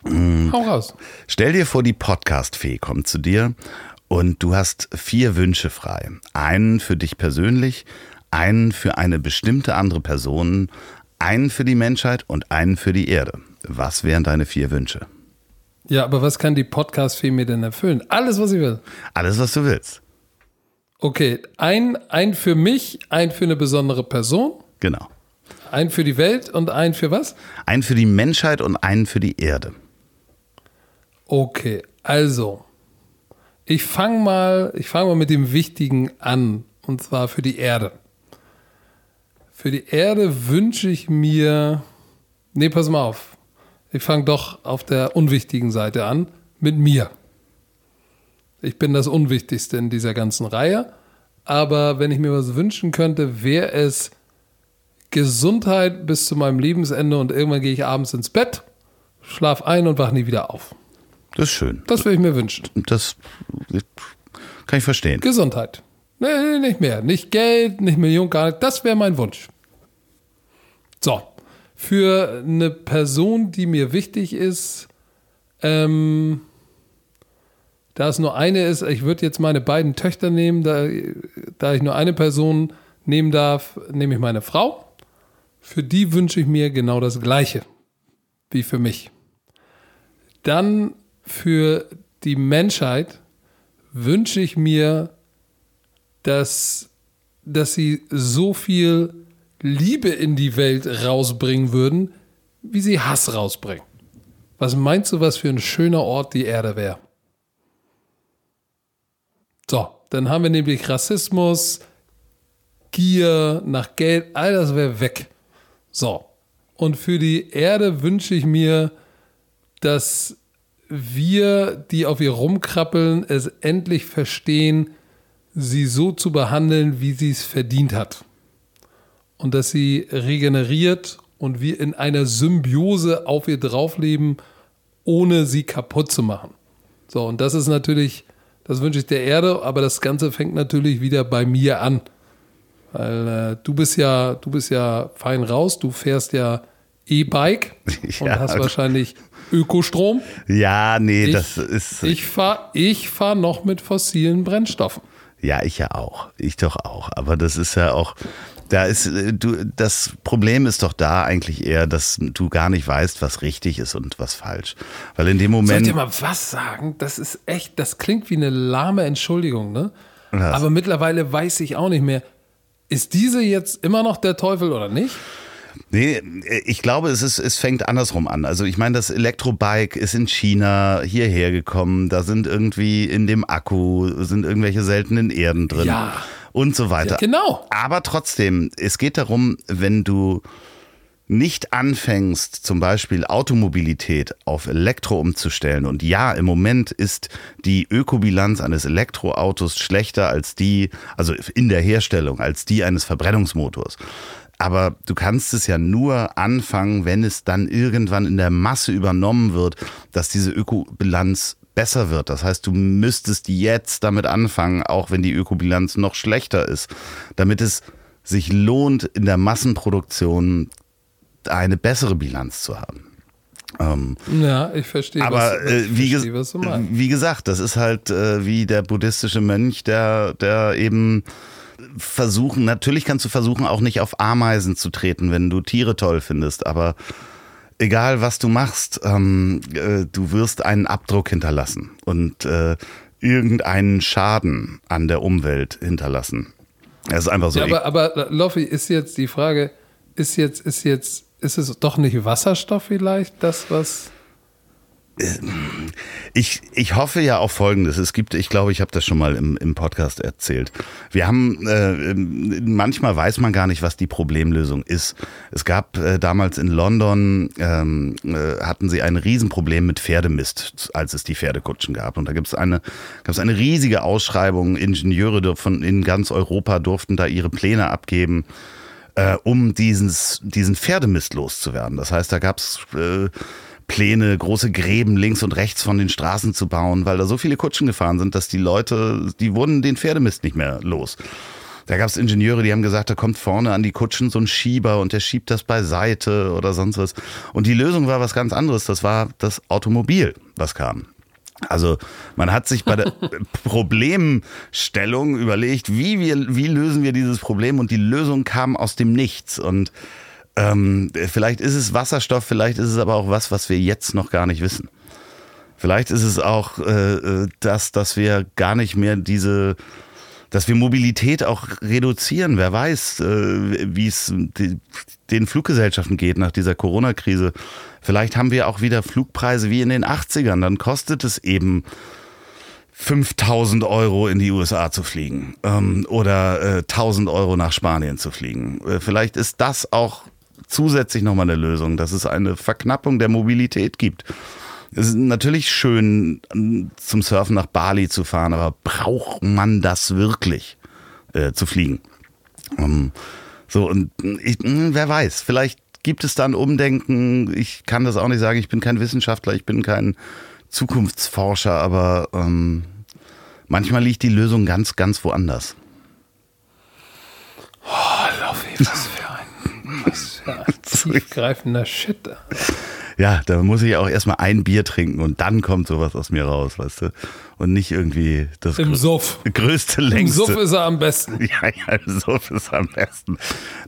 Hau raus. Stell dir vor, die Podcast-Fee kommt zu dir und du hast vier Wünsche frei. Einen für dich persönlich, einen für eine bestimmte andere Person, einen für die Menschheit und einen für die Erde. Was wären deine vier Wünsche? Ja, aber was kann die Podcast-Fee mir denn erfüllen? Alles, was ich will. Alles, was du willst. Okay, ein, ein für mich, ein für eine besondere Person, Genau. ein für die Welt und ein für was? Einen für die Menschheit und einen für die Erde. Okay, also, ich fange mal, ich mal mit dem Wichtigen an, und zwar für die Erde. Für die Erde wünsche ich mir, nee, pass mal auf, ich fange doch auf der unwichtigen Seite an, mit mir. Ich bin das Unwichtigste in dieser ganzen Reihe, aber wenn ich mir was wünschen könnte, wäre es Gesundheit bis zu meinem Lebensende und irgendwann gehe ich abends ins Bett, schlaf ein und wach nie wieder auf. Das ist schön. Das würde ich mir wünschen. Das kann ich verstehen. Gesundheit. Nee, nicht mehr. Nicht Geld, nicht Millionen, gar nicht. Das wäre mein Wunsch. So. Für eine Person, die mir wichtig ist, ähm, da es nur eine ist, ich würde jetzt meine beiden Töchter nehmen, da, da ich nur eine Person nehmen darf, nehme ich meine Frau. Für die wünsche ich mir genau das Gleiche wie für mich. Dann für die Menschheit wünsche ich mir, dass, dass sie so viel Liebe in die Welt rausbringen würden, wie sie Hass rausbringen. Was meinst du, was für ein schöner Ort die Erde wäre? So, dann haben wir nämlich Rassismus, Gier nach Geld, all das wäre weg. So, und für die Erde wünsche ich mir, dass wir, die auf ihr rumkrabbeln, es endlich verstehen, sie so zu behandeln, wie sie es verdient hat. Und dass sie regeneriert und wir in einer Symbiose auf ihr draufleben, ohne sie kaputt zu machen. So, und das ist natürlich, das wünsche ich der Erde, aber das Ganze fängt natürlich wieder bei mir an. Weil äh, du bist ja, du bist ja fein raus, du fährst ja E-Bike und Ja. hast wahrscheinlich Ökostrom. Ja, nee, Ich- das ist. Ich fahre ich fahr noch mit fossilen Brennstoffen. Ja, ich ja auch. Ich doch auch. Aber das ist ja auch. Da ist, äh, du, das Problem ist doch da eigentlich eher, dass du gar nicht weißt, was richtig ist und was falsch. Weil in dem Soll ich Moment. dir mal was sagen? Das ist echt, das klingt wie eine lahme Entschuldigung, ne? Was? Aber mittlerweile weiß ich auch nicht mehr. Ist diese jetzt immer noch der Teufel oder nicht? Nee, ich glaube, es, ist, es fängt andersrum an. Also ich meine, das Elektrobike ist in China hierher gekommen. Da sind irgendwie in dem Akku sind irgendwelche seltenen Erden drin. Ja. Und so weiter. Ja, genau. Aber trotzdem, es geht darum, wenn du nicht anfängst, zum Beispiel Automobilität auf Elektro umzustellen. Und ja, im Moment ist die Ökobilanz eines Elektroautos schlechter als die, also in der Herstellung, als die eines Verbrennungsmotors. Aber du kannst es ja nur anfangen, wenn es dann irgendwann in der Masse übernommen wird, dass diese Ökobilanz besser wird. Das heißt, du müsstest jetzt damit anfangen, auch wenn die Ökobilanz noch schlechter ist, damit es sich lohnt, in der Massenproduktion eine bessere Bilanz zu haben. Ähm, Ja, ich verstehe, aber was, äh, ich wie, verstehe, was wie gesagt, das ist halt äh, wie der buddhistische Mönch, der, der eben versuchen, natürlich kannst du versuchen, auch nicht auf Ameisen zu treten, wenn du Tiere toll findest, aber egal was du machst, ähm, äh, du wirst einen Abdruck hinterlassen und äh, irgendeinen Schaden an der Umwelt hinterlassen. Das ist einfach so. Ja, aber, aber Loffi, ist jetzt die Frage, ist jetzt, ist jetzt, ist es doch nicht Wasserstoff vielleicht, das, was. Ich, ich hoffe ja auf Folgendes. Es gibt, ich glaube, ich habe das schon mal im, im Podcast erzählt. Wir haben, äh, manchmal weiß man gar nicht, was die Problemlösung ist. Es gab äh, damals in London, ähm, äh, hatten sie ein Riesenproblem mit Pferdemist, als es die Pferdekutschen gab. Und da gibt es eine, gab es eine riesige Ausschreibung. Ingenieure von in ganz Europa durften da ihre Pläne abgeben äh, um dieses, diesen Pferdemist loszuwerden. Das heißt, da gab es äh, Pläne, große Gräben links und rechts von den Straßen zu bauen, weil da so viele Kutschen gefahren sind, dass die Leute, die wurden den Pferdemist nicht mehr los. Da gab es Ingenieure, die haben gesagt, da kommt vorne an die Kutschen so ein Schieber und der schiebt das beiseite oder sonst was. Und die Lösung war was ganz anderes. Das war das Automobil, was kam. Also man hat sich bei der Problemstellung überlegt, wie, wir, wie lösen wir dieses Problem und die Lösung kam aus dem Nichts. Und ähm, vielleicht ist es Wasserstoff, vielleicht ist es aber auch was, was wir jetzt noch gar nicht wissen. Vielleicht ist es auch äh, äh das, dass wir gar nicht mehr diese, dass wir Mobilität auch reduzieren. Wer weiß, äh, wie es den Fluggesellschaften geht nach dieser Corona-Krise. Vielleicht haben wir auch wieder Flugpreise wie in den 80ern. Dann kostet es eben 5000 Euro in die USA zu fliegen ähm, oder äh, 1000 Euro nach Spanien zu fliegen. Äh, vielleicht ist das auch zusätzlich nochmal eine Lösung, dass es eine Verknappung der Mobilität gibt. Es ist natürlich schön, zum Surfen nach Bali zu fahren, aber braucht man das wirklich äh, zu fliegen? Um, so, und ich, hm, wer weiß, vielleicht gibt es da ein Umdenken. Ich kann das auch nicht sagen, ich bin kein Wissenschaftler, ich bin kein Zukunftsforscher, aber ähm, manchmal liegt die Lösung ganz, ganz woanders. Oh, Loffi, was für ein, was ein tiefgreifender Shit. Ja, da muss ich auch erstmal ein Bier trinken und dann kommt sowas aus mir raus, weißt du? Und nicht irgendwie das Im Suff. größte, längste. Im Suff ist er am besten. Ja, ja, im Suff ist er am besten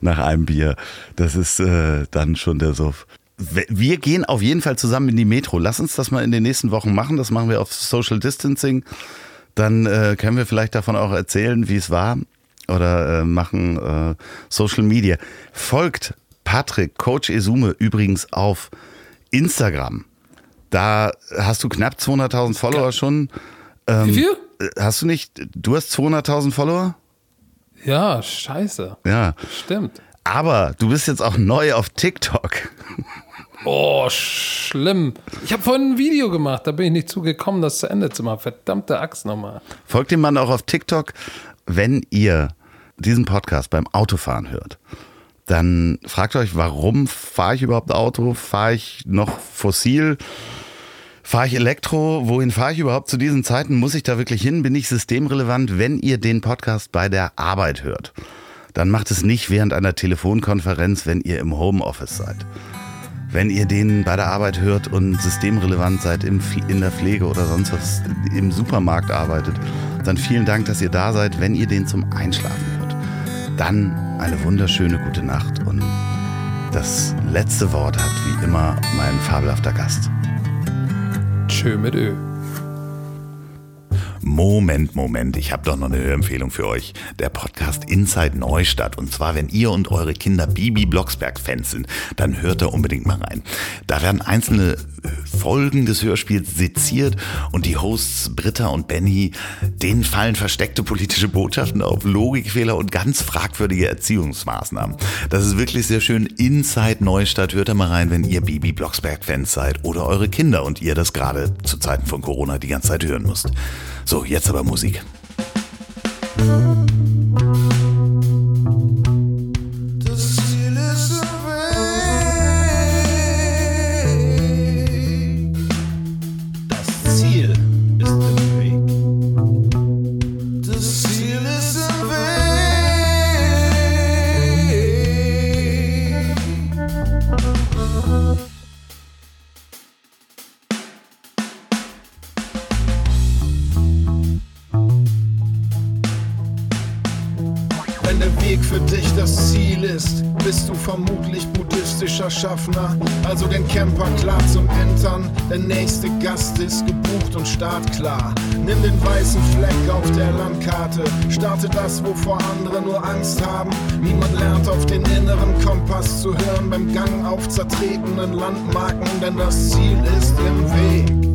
nach einem Bier. Das ist äh, dann schon der Suff. Wir gehen auf jeden Fall zusammen in die Metro. Lass uns das mal in den nächsten Wochen machen. Das machen wir auf Social Distancing. Dann äh, können wir vielleicht davon auch erzählen, wie es war. Oder äh, machen äh, Social Media. Folgt Patrick, Coach Esume übrigens auf Instagram. Da hast du knapp 200.000 Follower schon. Ähm, Wie viel? Hast du nicht, du hast 200.000 Follower? Ja, scheiße. Ja. Stimmt. Aber du bist jetzt auch neu auf TikTok. Oh, schlimm. Ich habe vorhin ein Video gemacht, da bin ich nicht zugekommen, das zu Ende zu machen. Verdammte Axt nochmal. Folgt dem Mann auch auf TikTok, wenn ihr diesen Podcast beim Autofahren hört dann fragt euch, warum fahre ich überhaupt Auto? Fahre ich noch fossil? Fahre ich Elektro? Wohin fahre ich überhaupt zu diesen Zeiten? Muss ich da wirklich hin? Bin ich systemrelevant? Wenn ihr den Podcast bei der Arbeit hört, dann macht es nicht während einer Telefonkonferenz, wenn ihr im Homeoffice seid. Wenn ihr den bei der Arbeit hört und systemrelevant seid in der Pflege oder sonst was im Supermarkt arbeitet, dann vielen Dank, dass ihr da seid, wenn ihr den zum Einschlafen hört. Dann eine wunderschöne gute Nacht und das letzte Wort hat wie immer mein fabelhafter Gast. Tschö mit Ö. Moment, Moment, ich habe doch noch eine Hörempfehlung für euch. Der Podcast Inside Neustadt. Und zwar, wenn ihr und eure Kinder Bibi Blocksberg-Fans sind, dann hört da unbedingt mal rein. Da werden einzelne Folgen des Hörspiels seziert und die Hosts Britta und Benny, denen fallen versteckte politische Botschaften auf, Logikfehler und ganz fragwürdige Erziehungsmaßnahmen. Das ist wirklich sehr schön. Inside Neustadt. Hört da mal rein, wenn ihr Bibi Blocksberg-Fans seid oder eure Kinder und ihr das gerade zu Zeiten von Corona die ganze Zeit hören müsst. So, jetzt aber Musik. Wenn startklar. Nimm den weißen Fleck auf der Landkarte. Starte das, wovor andere nur Angst haben. Niemand lernt auf den inneren Kompass zu hören beim Gang auf zertretenen Landmarken, denn das Ziel ist im Weg.